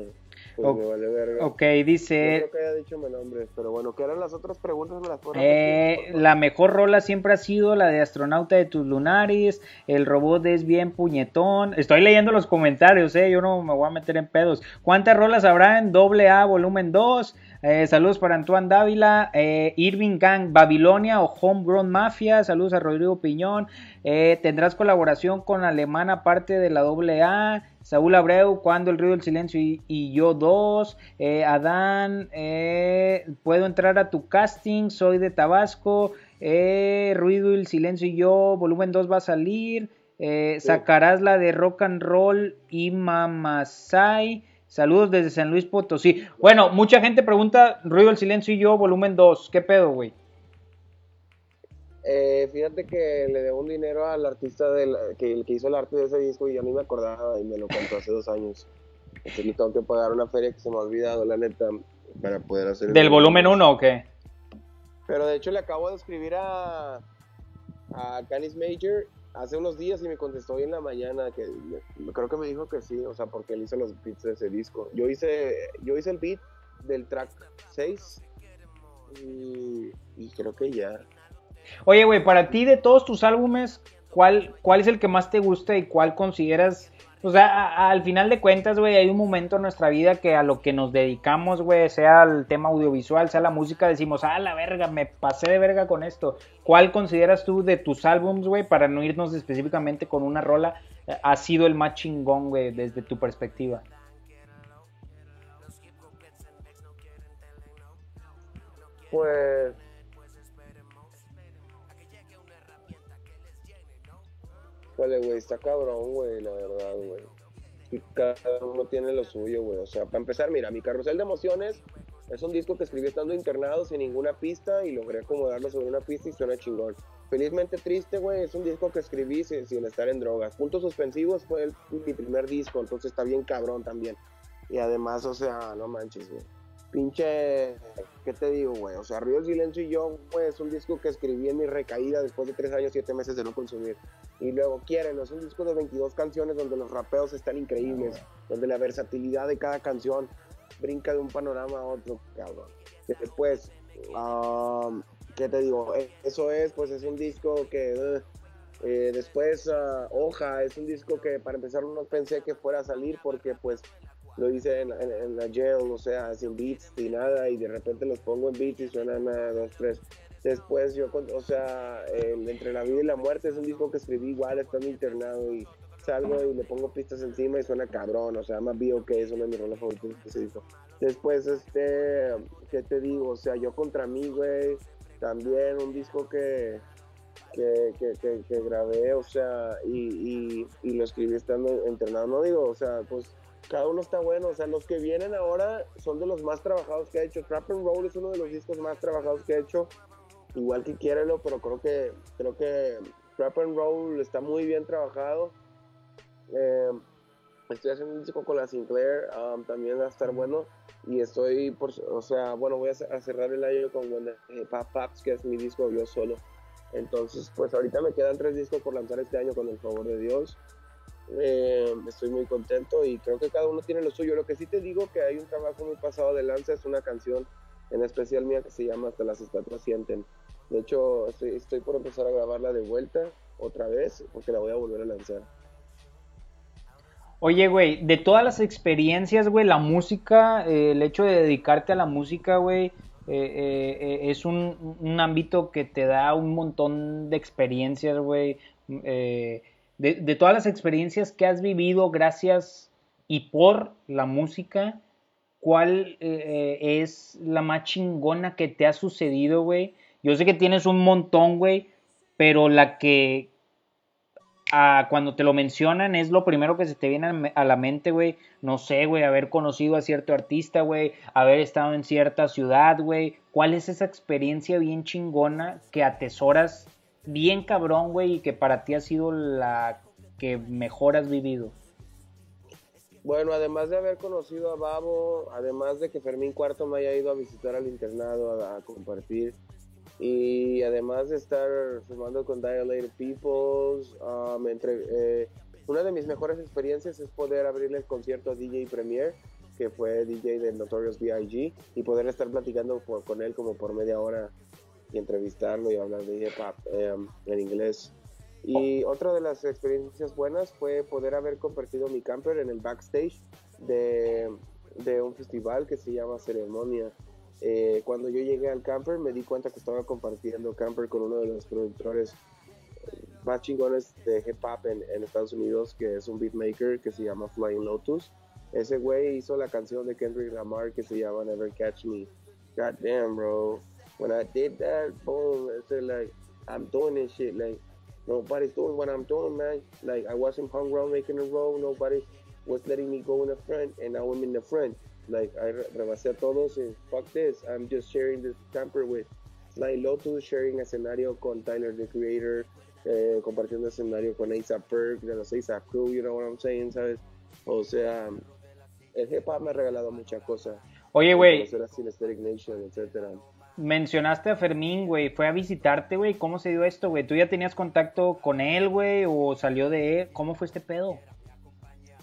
pues me vale verga. Ok, No dice... creo que haya dicho mi nombre, pero bueno, ¿qué eran las otras preguntas? ¿Me las puedo Eh, la mejor rola siempre ha sido la de Astronauta de tus lunares. El robot es bien puñetón. Estoy leyendo los comentarios, eh. Yo no me voy a meter en pedos. ¿Cuántas rolas habrá en doble A volumen 2? Eh, saludos para Antoine Dávila, eh, Irving Gang, Babilonia o Homegrown Mafia. Saludos a Rodrigo Piñón. Eh, tendrás colaboración con Alemán aparte de la doble A. Saúl Abreu, Cuando el Río del Silencio y, y yo dos. Eh, Adán, puedo entrar a tu casting, soy de Tabasco. Ruido el Silencio y yo, volumen 2 va a salir. Sí. sacarás la de rock and roll y Mamasai. Saludos desde San Luis Potosí. Bueno, mucha gente pregunta Ruido el Silencio y yo, volumen 2. ¿Qué pedo, güey? Eh, fíjate que le debo un dinero al artista del, que, el que hizo el arte de ese disco y yo ni me acordaba y me lo contó hace dos años. Entonces le tengo que pagar una feria que se me ha olvidado, la neta. para poder hacer... el ¿Del volumen 1 o qué? Pero de hecho le acabo de escribir a, a Canis Major hace unos días y me contestó hoy en la mañana que creo que me dijo que sí, o sea, porque él hizo los beats de ese disco. Yo hice, yo hice el beat del track 6 y, y creo que ya. Oye, güey, para ti de todos tus álbumes, ¿cuál, ¿cuál es el que más te gusta y cuál consideras? O sea, a- a- al final de cuentas, güey, hay un momento en nuestra vida que a lo que nos dedicamos, güey, sea el tema audiovisual, sea la música, decimos, ah, la verga, me pasé de verga con esto. ¿Cuál consideras tú de tus álbums, güey, para no irnos específicamente con una rola, ha sido el más chingón, güey, desde tu perspectiva? Pues. Vale, güey, está cabrón, güey, la verdad, güey. Cada uno tiene lo suyo, güey. O sea, para empezar, mira, mi carrusel de emociones es un disco que escribí estando internado sin ninguna pista y logré acomodarlo sobre una pista y suena chingón. Felizmente triste, güey, es un disco que escribí sin, estar en drogas. Puntos suspensivos fue mi primer disco, entonces está bien cabrón también. Y además, o sea, no manches, güey. Pinche, ¿qué te digo, güey? O sea, Río del Silencio y yo, güey, es un disco que escribí en mi recaída después de tres años, siete meses de no consumir. Y luego Quieren, es un disco de 22 canciones donde los rapeos están increíbles, donde la versatilidad de cada canción brinca de un panorama a otro, cabrón. Después, um, ¿qué te digo? Eh, Eso es, pues es un disco que... eh, eh, después, ah, Hoja, es un disco que para empezar no pensé que fuera a salir porque pues lo hice en, en- en la jail, o sea, sin beats ni nada, y de repente los pongo en beats y suenan a dos, tres. Después yo, o sea, Entre la vida y la muerte es un disco que escribí igual, estando internado y salgo y le pongo pistas encima y suena cabrón, o sea, más bio que es una de mis rolas favoritas de ese disco. Después, este, ¿qué te digo? O sea, yo contra mí, güey, también un disco que, que, que, que, que grabé, o sea, y, y, y lo escribí estando internado, no digo, o sea, pues cada uno está bueno, o sea, los que vienen ahora son de los más trabajados que ha hecho. Trap and Roll es uno de los discos más trabajados que ha hecho, igual que Quiérelo, pero creo que creo que Trap and Roll está muy bien trabajado. Eh, estoy haciendo un disco con la Sinclair, um, también va a estar bueno. Y estoy, por, o sea, bueno, voy a, ce- a cerrar el año con When the Hip Hop Pops, que es mi disco yo solo. Entonces, pues ahorita me quedan tres discos por lanzar este año con el favor de Dios. Eh, estoy muy contento y creo que cada uno tiene lo suyo. Lo que sí te digo que hay un trabajo muy pasado de lanza es una canción en especial mía que se llama Hasta las estatuas sienten. De hecho, estoy, por empezar a grabarla de vuelta otra vez porque la voy a volver a lanzar. Oye, güey, de todas las experiencias, güey, la música, eh, el hecho de dedicarte a la música, güey, eh, eh, es un, un ámbito que te da un montón de experiencias, güey. eh, de, de todas las experiencias que has vivido gracias y por la música, ¿cuál es la más chingona que te ha sucedido, güey? Yo sé que tienes un montón, güey, pero la que ah, cuando te lo mencionan es lo primero que se te viene a la mente, güey. No sé, güey, haber conocido a cierto artista, güey, haber estado en cierta ciudad, güey. ¿Cuál es esa experiencia bien chingona que atesoras bien cabrón, güey, y que para ti ha sido la que mejor has vivido? Bueno, además de haber conocido a Babo, además de que Fermín Cuarto me haya ido a visitar al internado a, a compartir, y además de estar fumando con Dilated Peoples, um, entre, eh, una de mis mejores experiencias es poder abrirle el concierto a DJ Premier, que fue DJ de Notorious B.I.G., y poder estar platicando por- con él como por media hora y entrevistarlo y hablar de hip hop em, en inglés. Y otra de las experiencias buenas fue poder haber compartido mi camper en el backstage de, de un festival que se llama Ceremonia. Eh, cuando yo llegué al camper me di cuenta que estaba compartiendo camper con uno de los productores más chingones de hip hop en, en Estados Unidos, que es un beatmaker que se llama Flying Lotus. Ese güey hizo la canción de Kendrick Lamar que se llama Never Catch Me. God damn, bro. When I did that, boom, I said like, I'm doing this shit. Like, nobody's doing what I'm doing, man. Like, I wasn't hung around making a roll. Nobody was letting me go in the front, and now I'm in the front. Like, I re- rebasé a todos and fuck this. I'm just sharing this camper with Flying Lotus, sharing escenario con Tyler, the Creator, eh, compartiendo escenario con ASAP Perk, de los ASAP Crew, you know what I'm saying, ¿sabes? O sea, el hip hop me ha regalado muchas cosas. Oye, güey. Nation, etcétera. Mencionaste a Fermín, güey. Fue a visitarte, güey. ¿Cómo se dio esto, güey? ¿Tú ya tenías contacto con él, güey? ¿O salió de él? ¿Cómo fue este pedo?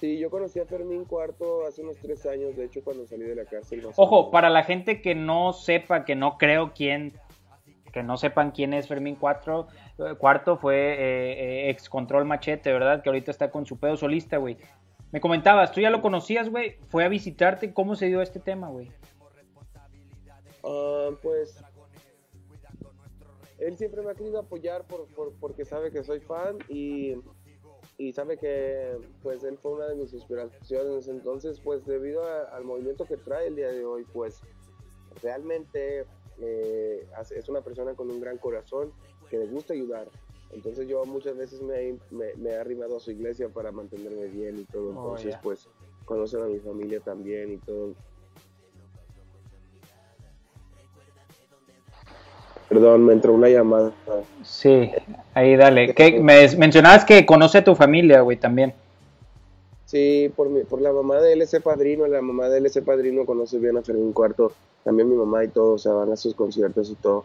Sí, yo conocí a Fermín Cuarto hace unos tres años, de hecho, cuando salí de la cárcel. Ojo, para la gente que no sepa, que no creo quién, que no sepan quién es Fermín Cuatro, eh, Cuarto, fue eh, eh, ex Control Machete, ¿verdad? Que ahorita está con su pedo solista, güey. Me comentabas, tú ya lo conocías, güey. Fue a visitarte. ¿Cómo se dio este tema, güey? Ah, pues él siempre me ha querido apoyar por, por- porque sabe que soy fan y, y sabe que pues él fue una de mis inspiraciones. Entonces, pues debido a- al movimiento que trae el día de hoy, pues realmente eh, es una persona con un gran corazón que le gusta ayudar. Entonces yo muchas veces me, he- me, me he arrimado a su iglesia para mantenerme bien y todo. Oh, Entonces, pues conocen a mi familia también y todo. Perdón, me entró una llamada. Sí, ahí dale. ¿Qué? Me mencionabas que conoce a tu familia, güey, también. Sí, por, mi, por la mamá de él, ese padrino, la mamá de él, ese padrino conoce bien a Fermín Cuarto, también mi mamá y todo, o sea, van a sus conciertos y todo.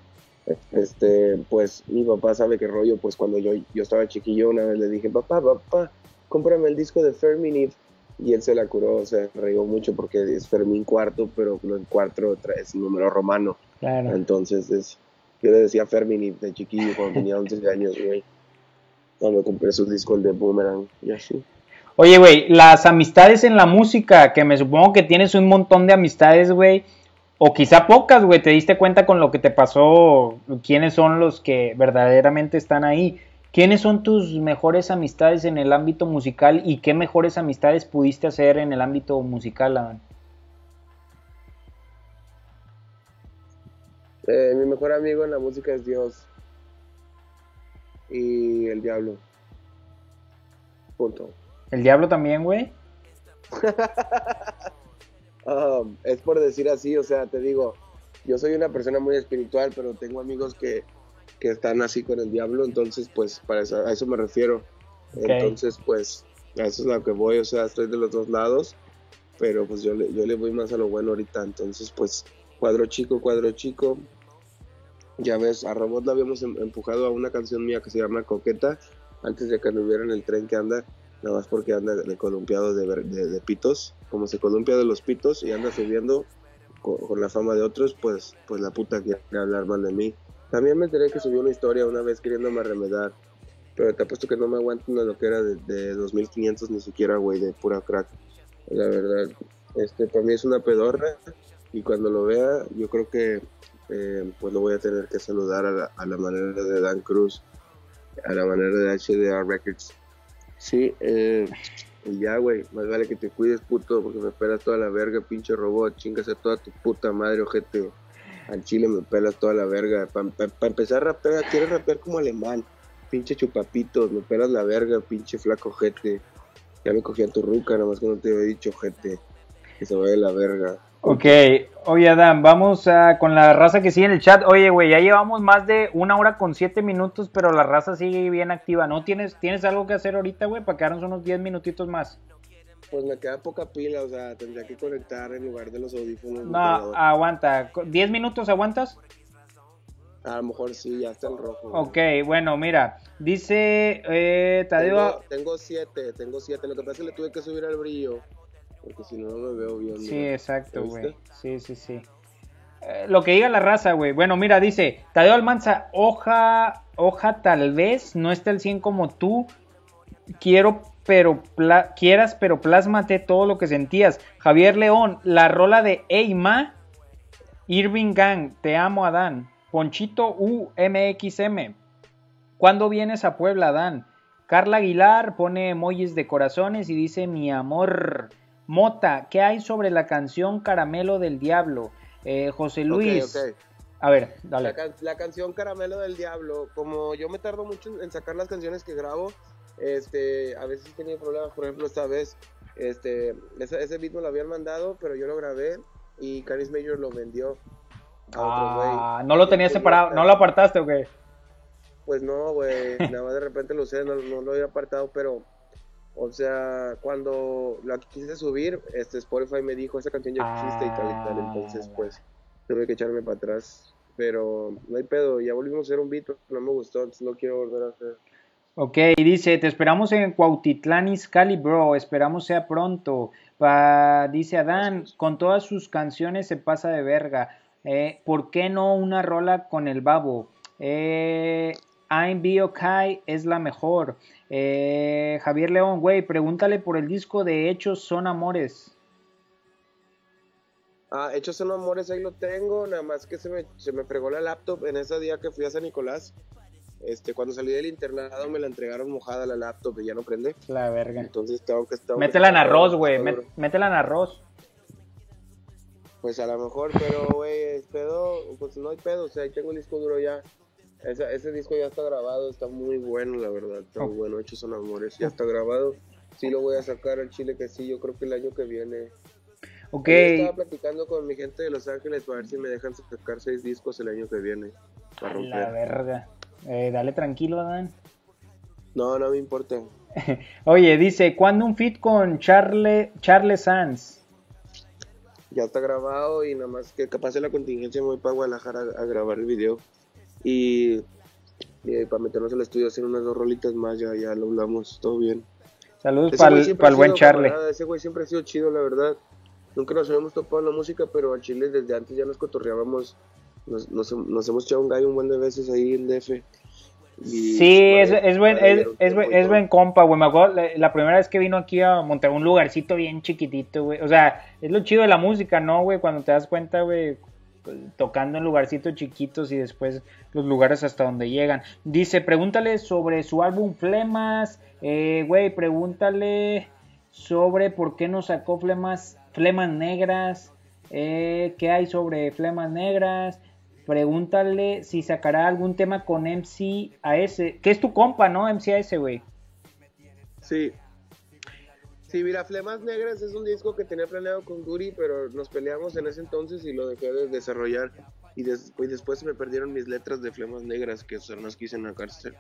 Este, pues mi papá sabe qué rollo, pues cuando yo, yo estaba chiquillo una vez le dije, papá, papá, cómprame el disco de Fermín y, y él se la curó, o sea, reíó mucho porque es Fermín Cuarto, pero el cuarto es número romano, Claro. entonces es, yo le decía Fermín de chiquillo cuando tenía 11 años, güey, cuando compré su disco, de Boomerang, y así. Oye, güey, las amistades en la música, que me supongo que tienes un montón de amistades, güey, o quizá pocas, güey, te diste cuenta con lo que te pasó, quiénes son los que verdaderamente están ahí. ¿Quiénes son tus mejores amistades en el ámbito musical y qué mejores amistades pudiste hacer en el ámbito musical, Adán? Eh, mi mejor amigo en la música es Dios y el diablo. Punto. ¿El diablo también, güey? Um, es por decir así, o sea, te digo, yo soy una persona muy espiritual, pero tengo amigos que, que están así con el diablo, entonces pues para eso, a eso me refiero. Entonces pues a eso es lo que voy, o sea, estoy de los dos lados, pero pues yo le, yo le voy más a lo bueno ahorita, entonces pues cuadro chico, cuadro chico. Ya ves, a Robot la habíamos em- empujado a una canción mía que se llama Coqueta, antes de que anduviera en el tren que anda, nada más porque anda de columpiado de, de- de pitos, como se columpia de los pitos y anda subiendo con, la fama de otros, pues, pues la puta quiere hablar mal de mí. También me enteré que subió una historia una vez queriéndome remedar, pero te apuesto que no me aguanto una loquera de, de 2500 ni siquiera, güey, de pura crack. La verdad, este, para mí es una pedorra y cuando lo vea, yo creo que eh, pues lo voy a tener que saludar a la, a la manera de Dan Cruz, a la manera de HDR Records. Sí, eh, y ya, güey, más vale que te cuides, puto, porque me pelas toda la verga, pinche robot, chingas a toda tu puta madre, ojete. Al chile me pelas toda la verga. Para empezar a rapear, quieres rapear como alemán, pinche chupapitos, me pelas la verga, pinche flaco ojete. Ya me cogí a tu ruca, nada más que no te había dicho, ojete, que se vaya la verga. Ok, oye Adán, vamos a- con la raza que sigue en el chat. Oye, güey, ya llevamos más de una hora con siete minutos, pero la raza sigue bien activa. ¿No tienes, tienes algo que hacer ahorita, güey, para quedarnos unos 10 minutitos más? Pues me queda poca pila, o sea, tendría que conectar en lugar de los audífonos. No, aguanta. ¿10 minutos aguantas? A lo mejor sí, ya está el rojo. Ok, bueno, mira, dice eh, Tadeo... Tengo, tengo siete, tengo siete. Lo que pasa es que le tuve que subir al brillo. Porque si no, no me veo bien. Sí, exacto, güey. Sí, sí, sí. Eh, lo que diga la raza, güey. Bueno, mira, dice Tadeo Almanza, hoja, hoja tal vez, no está el 100 como tú. Quiero, pero pla- quieras, pero plásmate todo lo que sentías. Javier León, la rola de Eima, Irving Gang, te amo, Adán. Ponchito UMXM. ¿Cuándo vienes a Puebla, Adán? Carla Aguilar pone emojis de corazones y dice mi amor. Mota, ¿qué hay sobre la canción Caramelo del Diablo? Eh, José Luis. Ok, ok. A ver, dale. La, can- la canción Caramelo del Diablo, como yo me tardo mucho en sacar las canciones que grabo, este, a veces he tenido problemas, por ejemplo, esta vez, este, ese, ese beat me lo habían mandado, pero yo lo grabé y Caris Major lo vendió a otro güey. Ah, no lo tenías separado, no lo apartaste, güey. Pues no, güey, nada más de repente lo usé, no, no lo había apartado, pero O sea, cuando la quise subir, este Spotify me dijo, esa canción ya existe y tal y tal. Entonces, Ah, pues, tuve que echarme para atrás. Pero no hay pedo, ya volvimos a hacer un beat, no me gustó, entonces no quiero volver a hacer. Ok, dice, te esperamos en Cuautitlán Izcalli, bro, esperamos sea pronto. Pa- dice Adán, con todas sus canciones se pasa de verga. Eh, ¿Por qué no una rola con el babo? Eh, I'm Okay es la mejor. Eh, Javier León, güey, pregúntale por el disco de Hechos Son Amores. Ah, Hechos son amores, ahí lo tengo, nada más que se me, se me fregó la laptop en ese día que fui a San Nicolás. Este, cuando salí del internado me la entregaron mojada la laptop y ya no prende. La verga. Entonces tengo que estar. Métela en arroz, güey, métela en arroz. Pues a lo mejor, pero güey, pedo, pues no hay pedo, o sea, ahí tengo el disco duro ya. Ese, ese disco ya está grabado, está muy bueno, la verdad, está muy Ok. bueno, Hechos son amores, ya está grabado. Sí lo voy a sacar al Chile que sí, yo creo que el año que viene. Ok, Yo estaba platicando con mi gente de Los Ángeles para ver si me dejan sacar seis discos el año que viene. Para la verga. Eh, dale tranquilo, Adán. No, no me importa. Oye, dice, ¿cuándo un fit con Charle, Charles Sanz? Ya está grabado y nada más que capaz de la contingencia me voy para Guadalajara a, a grabar el video. Y, y para meternos al estudio hacer unas dos rolitas más, ya, ya lo hablamos, todo bien. Saludos para el, buen camarada, Ese güey siempre ha sido chido, la verdad. Nunca nos habíamos topado en la música, pero al Chile desde antes ya nos cotorreábamos. Nos, nos, nos hemos echado un gallo un buen de veces ahí en DF. Y- Sí, es, vale, es buen, es, buen, buen compa, güey. Me acuerdo la, la primera vez que vino aquí a Monterrey, un lugarcito bien chiquitito, güey. O sea, es lo chido de la música, ¿no, güey? Cuando te das cuenta, güey, tocando en lugarcitos chiquitos y después los lugares hasta donde llegan. Dice, pregúntale sobre su álbum Flemas. Eh, güey, pregúntale sobre por qué no sacó Flemas, Flemas Negras. Eh, ¿Qué hay sobre Flemas Negras? Pregúntale si sacará algún tema con MCAS. Que es tu compa, ¿no? MCAS, güey. Sí. Sí, mira, Flemas Negras es un disco que tenía planeado con Guri, pero nos peleamos en ese entonces y lo dejé de desarrollar. Y, des- y después me perdieron mis letras de Flemas Negras, que son las que hice en la cárcel.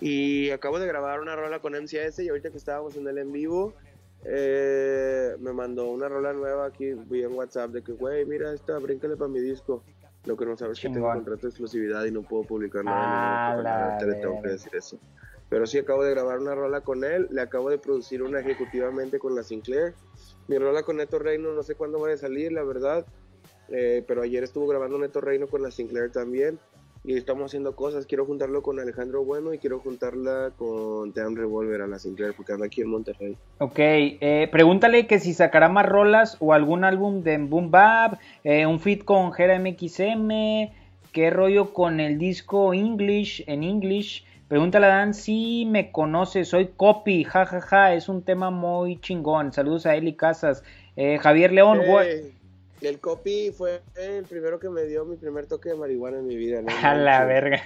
Y acabo de grabar una rola con MCS y ahorita que estábamos en el en vivo, eh, me mandó una rola nueva aquí vi en WhatsApp de que, güey, mira esta, bríncale para mi disco. Lo que no sabes es que tengo contrato de exclusividad y no puedo publicar Ah, nada. la ahorita le tengo que decir eso. Pero sí acabo de grabar una rola con él, le acabo de producir una ejecutivamente con la Sinclair. Mi rola con Neto Reino no sé cuándo vaya a salir, la verdad. Eh, pero ayer estuvo grabando Neto Reino con la Sinclair también. Y estamos haciendo cosas. Quiero juntarlo con Alejandro Bueno y quiero juntarla con Team Revolver a la Sinclair porque anda aquí en Monterrey. Ok, eh, pregúntale que si sacará más rolas o algún álbum de Boom Bap, eh, un feat con Jera MXM, qué rollo con el disco English, en English. Pregúntale a Dan si me conoce, soy Copy, jajaja, es un tema muy chingón. Saludos a Eli Casas. Eh, Javier León, güey. Eh, el copy fue el primero que me dio mi primer toque de marihuana en mi vida. ¿no? a la Sí. verga.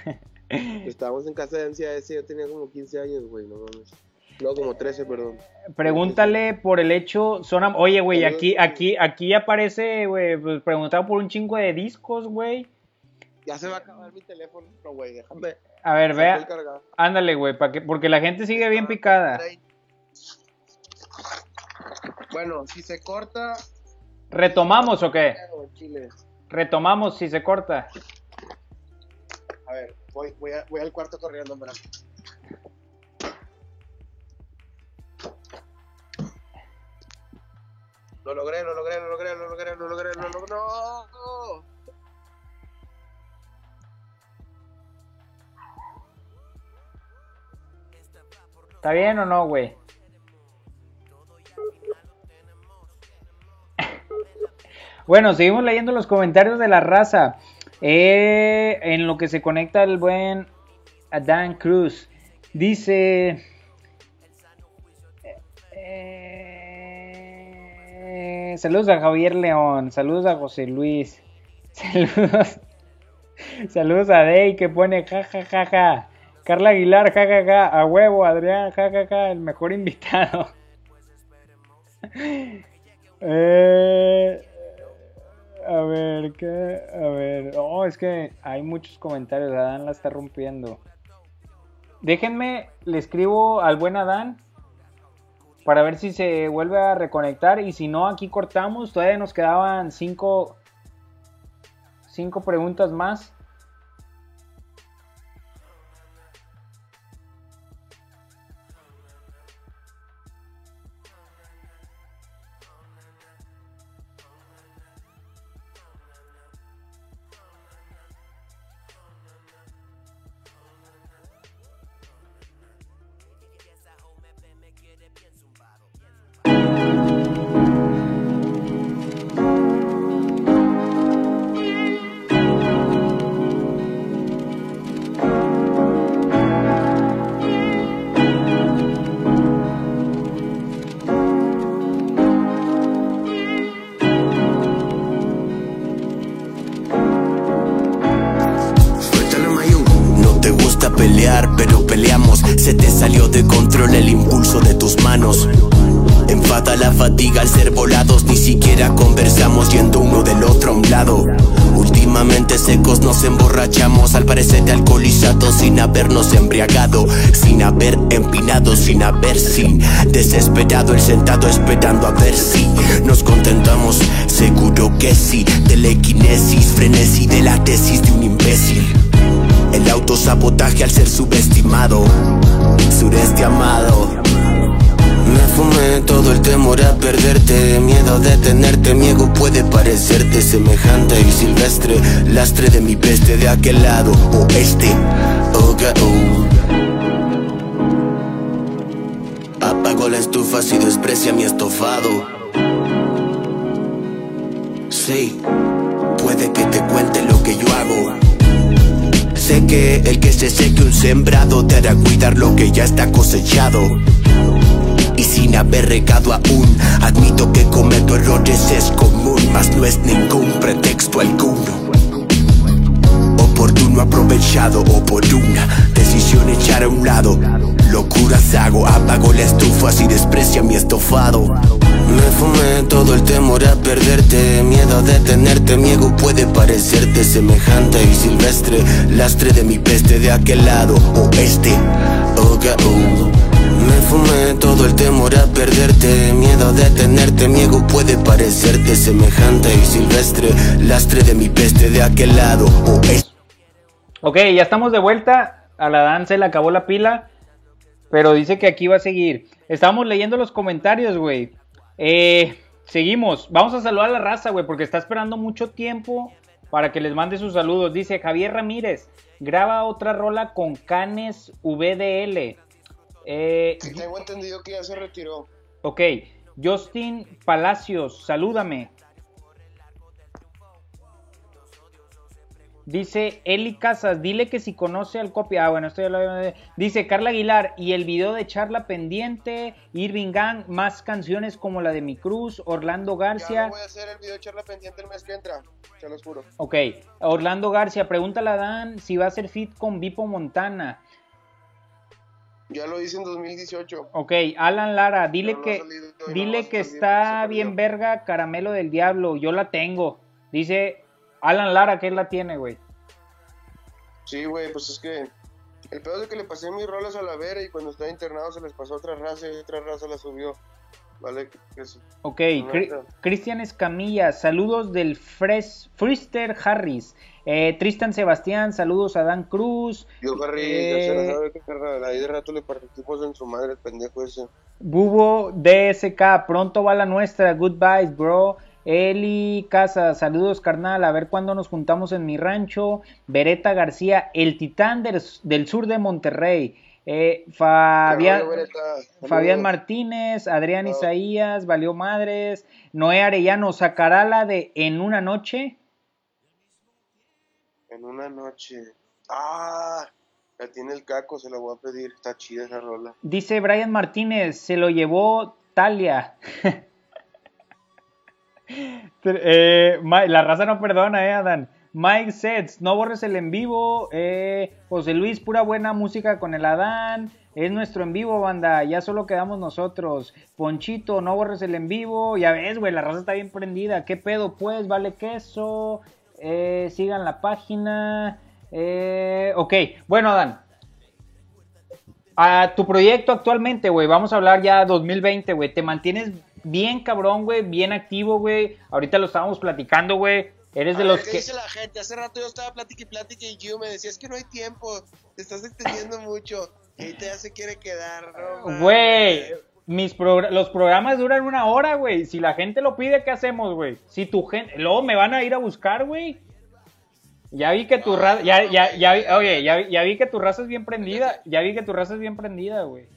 Estábamos en casa de NCIS, yo tenía como 15 años, güey, no mames. No, como 13, perdón. Pregúntale por el hecho, son oye, güey, aquí, aquí, aquí aparece, güey, pues, preguntado por un chingo de discos, güey. Ya se va a acabar mi teléfono, no, güey, déjame. A ver, vea, ándale, güey, que, porque la gente sigue bien picada. Bueno, si se corta, ¿Retomamos o qué? Retomamos si se corta. A ver, voy, voy, a- voy al cuarto corriendo, hombre. Lo logré, lo logré, lo logré, ¿Está bien o no, güey? Bueno, seguimos leyendo los comentarios de la raza. Eh, en lo que se conecta el buen Dan Cruz. Dice... eh, saludos a Javier León. Saludos a José Luis. Saludos. Saludos a Dey que pone jajajaja. Carla Aguilar, jajaja. A huevo, Adrián, jajaja. El mejor invitado. Eh, a ver, ¿qué? A ver. Oh, es que hay muchos comentarios. Adán la está rompiendo. Déjenme, le escribo al buen Adán. para ver si se vuelve a reconectar y si no, aquí cortamos. Todavía nos quedaban cinco, cinco preguntas más. Haber empinado, sin haber sin desesperado el sentado esperando a ver si nos contentamos. Seguro que sí, telequinesis, frenesí de la tesis de un imbécil. El autosabotaje al ser subestimado, sureste amado. Me fumé todo el temor a perderte, miedo de tenerte, mi ego puede parecerte semejante y silvestre, lastre de mi peste de aquel lado oeste. Oh, oh. La estufa si desprecia mi estofado. Sí, puede que te cuente lo que yo hago. Sé que el que se seque un sembrado te hará cuidar lo que ya está cosechado. Y sin haber regado aún, admito que cometo errores es común, mas no es ningún pretexto alguno. Oportuno aprovechado o por una decisión echar a un lado. Locuras hago, apago la estufa si desprecia mi estofado. Me fumé todo el temor a perderte, miedo de tenerte, mi ego puede parecerte semejante y silvestre, lastre de mi peste de aquel lado oeste. Oh, oh. Me fumé todo el temor a perderte, miedo de tenerte, mi ego puede parecerte semejante y silvestre, lastre de mi peste de aquel lado oeste. Ok, ya estamos de vuelta. A la danza le acabó la pila. Pero dice que aquí va a seguir. Estábamos leyendo los comentarios, güey. Eh, seguimos. Vamos a saludar a la raza, güey, porque está esperando mucho tiempo para que les mande sus saludos. Dice Javier Ramírez, graba otra rola con Canes VDL. Eh, tengo entendido que ya se retiró. Ok. Justin Palacios, salúdame. Dice Eli Casas, dile que si conoce al copia. Ah, bueno, esto ya lo Dice Carla Aguilar, y el video de charla pendiente, Irving Gang, más canciones como la de Mi Cruz, Orlando García. Ya voy a hacer el video de charla pendiente el mes que entra, se los juro. Ok, Orlando García, pregúntale a Dan si va a ser fit con Vipo Montana. Ya lo hice en 2018. Ok, Alan Lara, dile que, dile que está bien verga Caramelo del Diablo, yo la tengo. Dice Alan Lara, ¿qué la tiene, güey? Sí, güey, pues es que el pedo es que le pasé mis rolas a la vera y cuando estaba internado se les pasó otra raza y otra raza la subió. Vale, eso. Ok, Cristian Escamilla, saludos del Fresh, Frister Harris. Eh, Tristan Sebastián, saludos a Dan Cruz. Yo, Harry, ya se la sabe que ahí de rato le partimos en su madre el pendejo ese. Bubo DSK, pronto va la nuestra, goodbyes, bro. Eli Casa, saludos carnal, a ver cuándo nos juntamos en mi rancho. Beretta García, el titán del, sur de Monterrey. Eh, Fabián, Fabián Martínez, Adrián Isaías, Valió Madres, Noé Arellano, ¿sacará la de En una noche? En una noche. Ah, la tiene el caco, se la voy a pedir, está chida esa rola. Dice Brian Martínez, se lo llevó Talia. Eh, la raza no perdona, eh, Adán. Mike Sets, no borres el en vivo. Eh, José Luis, pura buena música con el Adán. Es nuestro en vivo, banda. Ya solo quedamos nosotros. Ponchito, no borres el en vivo. Ya ves, güey, la raza está bien prendida. ¿Qué pedo, pues? Vale queso. Eh, sigan la página. ok, bueno, Adán. a tu proyecto actualmente, güey, vamos a hablar ya 2020, güey, te mantienes bien cabrón, güey, bien activo, güey. Ahorita lo estábamos platicando, güey. Eres de A los ver, ¿qué que... dice la gente? Hace rato yo estaba plática y plática y Gio me decía, es que no hay tiempo, te estás extendiendo mucho. Y ahorita ya se quiere quedar, no. Güey, mis progr- los programas duran una hora, güey. Si la gente lo pide, ¿qué hacemos, güey? Si tu gente... Luego me van a ir a buscar, güey. Ya vi que tu raza... Ya, ya, ya, vi- oye, ya, ya vi que tu raza es bien prendida. Ya vi que tu raza es bien prendida, güey.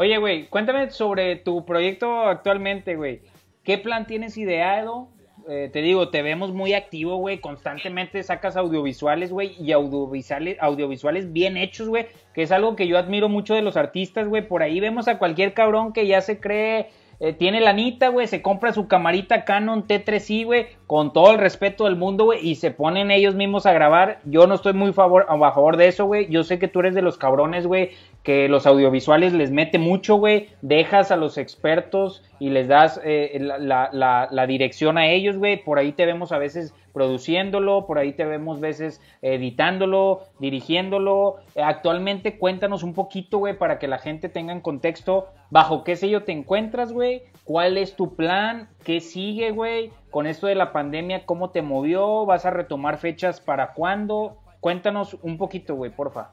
Oye, güey, cuéntame sobre tu proyecto actualmente, güey. ¿Qué plan tienes ideado? Eh, te digo, te vemos muy activo, güey. Constantemente sacas audiovisuales, güey. Y audiovisuales, audiovisuales bien hechos, güey. Que es algo que yo admiro mucho de los artistas, güey. Por ahí vemos a cualquier cabrón que ya se cree... eh, tiene lanita, güey, se compra su camarita Canon T3i, güey, con todo el respeto del mundo, güey, y se ponen ellos mismos a grabar. Yo no estoy muy favor, a favor de eso, güey. Yo sé que tú eres de los cabrones, güey, que los audiovisuales les mete mucho, güey. Dejas a los expertos y les das eh, la, la- la- la dirección a ellos, güey. Por ahí te vemos a veces produciéndolo, por ahí te vemos veces editándolo, dirigiéndolo. Eh, actualmente cuéntanos un poquito, güey, para que la gente tenga en contexto bajo qué sello te encuentras, güey. ¿Cuál es tu plan? ¿Qué sigue, güey? Con esto de la pandemia, ¿cómo te movió? ¿Vas a retomar fechas para cuándo? Cuéntanos un poquito, güey, porfa.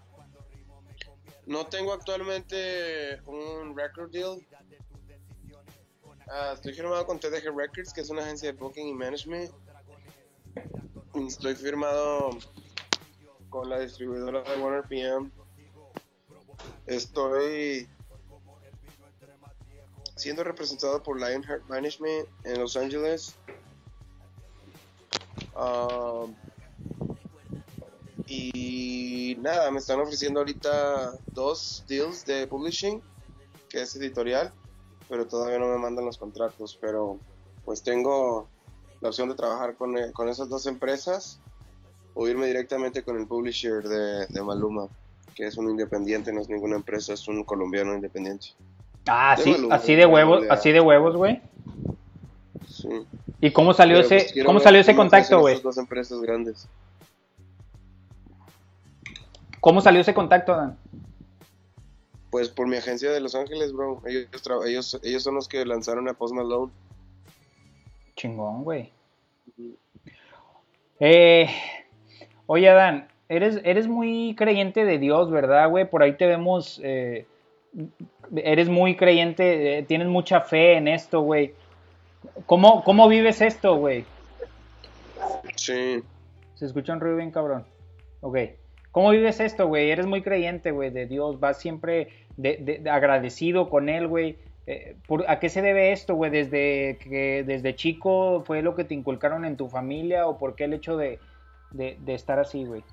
No tengo actualmente un record deal. Ah, estoy firmado con TDG Records, que es una agencia de booking y management. Estoy firmado con la distribuidora de Warner PM. Estoy siendo representado por Lionheart Management en Los Ángeles. Ah, y nada, me están ofreciendo ahorita dos deals de publishing, que es editorial, pero todavía no me mandan los contratos. Pero pues tengo la opción de trabajar con, eh, con esas dos empresas o irme directamente con el publisher de, de Maluma, que es un independiente, no es ninguna empresa, es un colombiano independiente. Ah, De sí, Maluma, así de huevos, de- así de huevos, güey. Sí. ¿Y cómo salió Pero, ese, pues, quiero cómo salió ese contacto, güey? dos empresas grandes. ¿Cómo salió ese contacto, Dan? Pues por mi agencia de Los Ángeles, bro. Ellos, ellos, ellos son los que lanzaron a Post Malone. Chingón, güey. Eh, oye, Adán, eres, eres muy creyente de Dios, ¿verdad, güey? Por ahí te vemos, eh, eres muy creyente, eh, tienes mucha fe en esto, güey. ¿Cómo, ¿Cómo vives esto, güey? Sí. Se escucha un ruido bien cabrón. Ok. ¿Cómo vives esto, güey? Eres muy creyente, güey, de Dios. Vas siempre de- de- de agradecido con Él, güey. Eh, por- ¿A qué se debe esto, güey? ¿Desde que desde chico fue lo que te inculcaron en tu familia o por qué el hecho de, de- estar así, güey?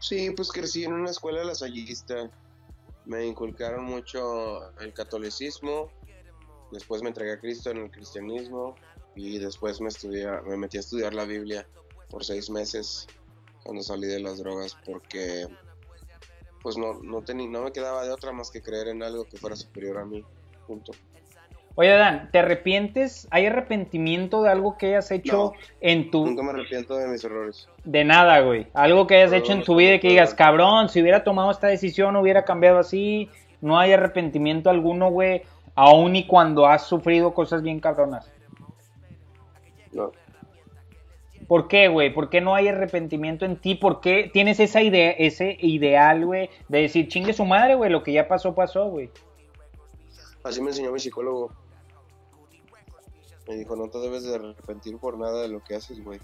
Sí, pues crecí en una escuela lasallista. Me inculcaron mucho el catolicismo. Después me entregué a Cristo en el cristianismo. Y después me, estudia, me metí a estudiar la Biblia por seis meses cuando salí de las drogas porque pues no, no, teni- no me quedaba de otra más que creer en algo que fuera superior a mí. Punto. Oye, Dan, ¿te arrepientes? ¿Hay arrepentimiento de algo que hayas hecho No. en tu... Nunca me arrepiento de mis errores. De nada, güey. Algo que hayas hecho en tu vida y que digas, cabrón, si hubiera tomado esta decisión hubiera cambiado así. No hay arrepentimiento alguno, güey. Aún y cuando has sufrido cosas bien cabronas. No. ¿Por qué, güey? ¿Por qué no hay arrepentimiento en ti? ¿Por qué tienes esa idea, ese ideal, güey, de decir, chingue su madre, güey, lo que ya pasó, pasó, güey? Así me enseñó mi psicólogo. Me dijo, no te debes de arrepentir por nada de lo que haces, güey.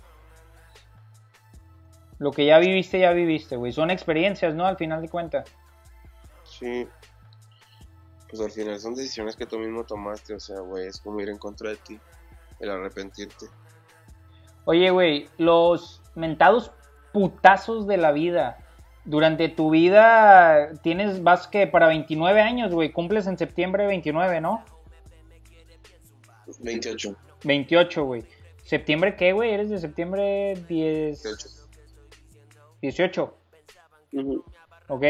Lo que ya viviste, ya viviste, güey. Son experiencias, ¿no? Al final de cuentas. Sí. Pues al final son decisiones que tú mismo tomaste, o sea, güey, es como ir en contra de ti, el arrepentirte. Oye, güey, los mentados putazos de la vida. Durante tu vida tienes, vas que para 29 años, güey, cumples en septiembre 29, ¿no? 28. 28, güey. ¿Septiembre qué, güey? ¿Eres de septiembre 10? 28. 18. Ujú. Ok.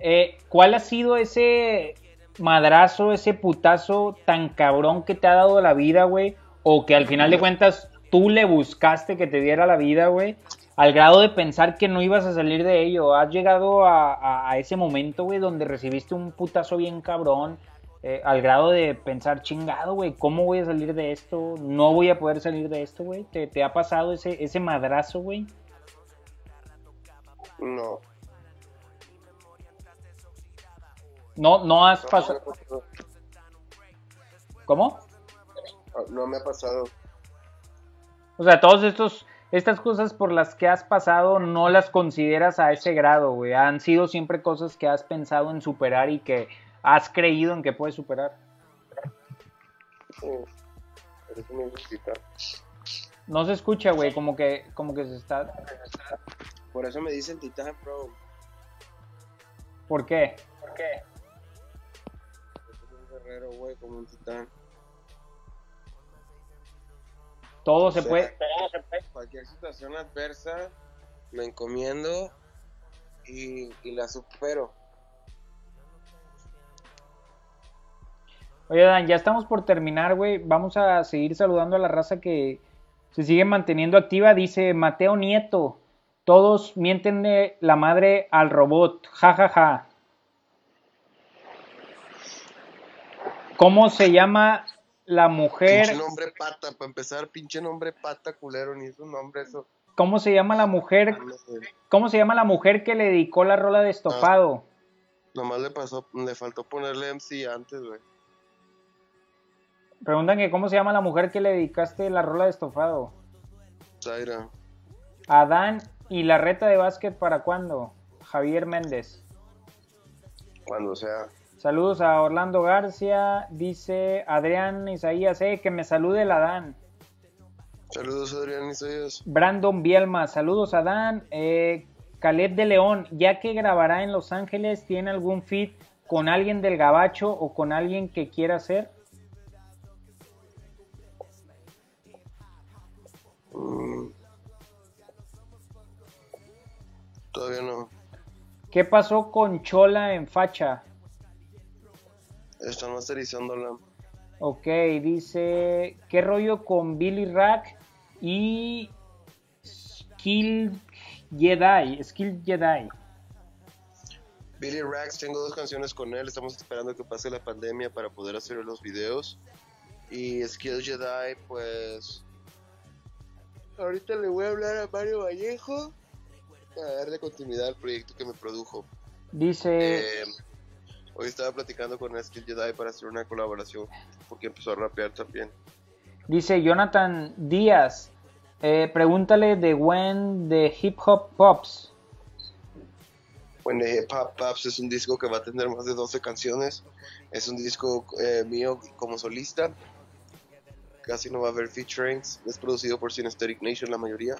Eh, ¿Cuál ha sido ese madrazo, ese putazo tan cabrón que te ha dado la vida, güey? O que al final de cuentas tú le buscaste que te diera la vida, güey. Al grado de pensar que no ibas a salir de ello. ¿Has llegado a, a- a ese momento, güey, donde recibiste un putazo bien cabrón? eh, al grado de pensar, chingado, güey, ¿cómo voy a salir de esto? No voy a poder salir de esto, güey. ¿Te, te ha pasado ese, ese madrazo, güey? No. No, no has No, pasado. no. ¿Cómo? No me ha pasado. O sea, todos estos, estas cosas por las que has pasado no las consideras a ese grado, güey. Han sido siempre cosas que has pensado en superar y que has creído en que puedes superar. Sí. Por eso me gusta. No se escucha, güey, como que, como que se está. Por eso me dicen titán, bro. ¿Por qué? ¿Por qué? Soy un guerrero, güey, como un titán. Todo se puede. Cualquier situación adversa, me encomiendo y, y la supero. Oye, Dan, ya estamos por terminar, güey. Vamos a seguir saludando a la raza que se sigue manteniendo activa. Dice Mateo Nieto. Todos mienten de la madre al robot. Ja, ja, ja. ¿Cómo se llama la mujer? Pinche nombre pata, para empezar, pinche nombre pata culero, ni es un nombre eso. ¿Cómo se llama la mujer? Sé. ¿Cómo se llama la mujer que le dedicó la rola de estofado? Nomás le pasó, le faltó ponerle MC antes, güey. Preguntan que cómo se llama la mujer que le dedicaste la rola de estofado. Zaira. Adán y la reta de básquet para cuándo? Javier Méndez. Cuando sea. Saludos a Orlando García. Dice Adrián Isaías, eh, que me salude el Adán. Saludos, Adrián Isaías. Brandon Bielma, saludos a Dan. Eh, Caleb de León, ya que grabará en Los Ángeles, ¿tiene algún fit con alguien del Gabacho o con alguien que quiera hacer? Mm. Todavía no. ¿Qué pasó con Chola en facha? Están masterizándola. Ok, dice, ¿qué rollo con Billy Rack y Skill Jedi? Skill Jedi. Billy Rax, tengo dos canciones con él. Estamos esperando que pase la pandemia para poder hacer los videos. Y Skill Jedi, pues. Ahorita le voy a hablar a Mario Vallejo para darle continuidad al proyecto que me produjo. Dice, Eh, hoy estaba platicando con Skill Jedi para hacer una colaboración porque empezó a rapear también. dice Jonathan Díaz, eh, pregúntale de Gwen de Hip Hop Pops. When the Hip Hop Pops es un disco que va a tener más de 12 canciones. Es un disco eh, mío como solista. Casi no va a haber featurings. Es producido por Synesthetic Nation la mayoría.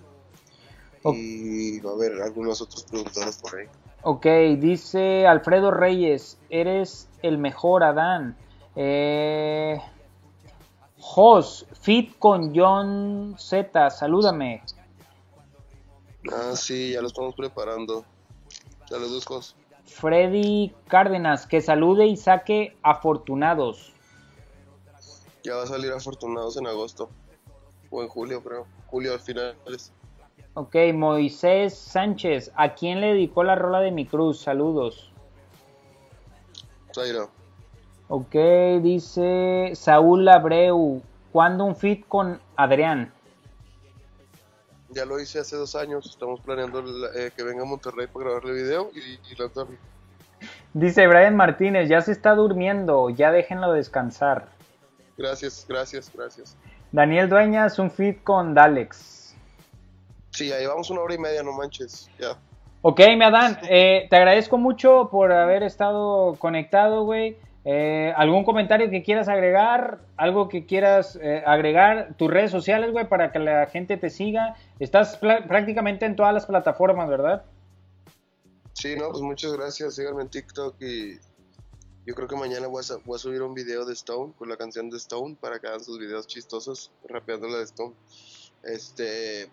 Y va a haber algunos otros productores por ahí. Ok, dice Alfredo Reyes, eres el mejor Adán. Eh, Jos, fit con John Z, salúdame. Ah, sí, ya lo estamos preparando. Saludos, Jos. Freddy Cárdenas, que salude y saque afortunados. Ya va a salir Afortunados en agosto. O en julio, creo. Julio al finales. Ok, Moisés Sánchez, ¿a quién le dedicó la rola de mi cruz? Saludos. Zaira. Ok, dice Saúl Abreu, ¿cuándo un fit con Adrián? Ya lo hice hace dos años. Estamos planeando eh, que venga a Monterrey para grabarle video y, y lanzarlo. Dice Brian Martínez, ya se está durmiendo, ya déjenlo descansar. Gracias, gracias, gracias. Daniel Dueñas, un fit con Dalex. Sí, ya llevamos una hora y media, no manches. Ya. Ok, mi Adán, eh, te agradezco mucho por haber estado conectado, güey. Eh, ¿Algún comentario que quieras agregar? ¿Algo que quieras eh, agregar? Tus redes sociales, güey, para que la gente te siga. Estás prácticamente en todas las plataformas, ¿verdad? Sí, no, pues muchas gracias. Síganme en TikTok y yo creo que mañana voy a, voy a subir un video de Stone con la canción de Stone para que hagan sus videos chistosos rapeando la de Stone. Este.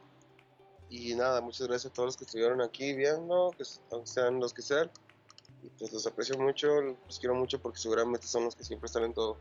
Y nada, muchas gracias a todos los que estuvieron aquí viendo, que sean los que sean. Y pues los aprecio mucho, los quiero mucho porque seguramente son los que siempre están en todo.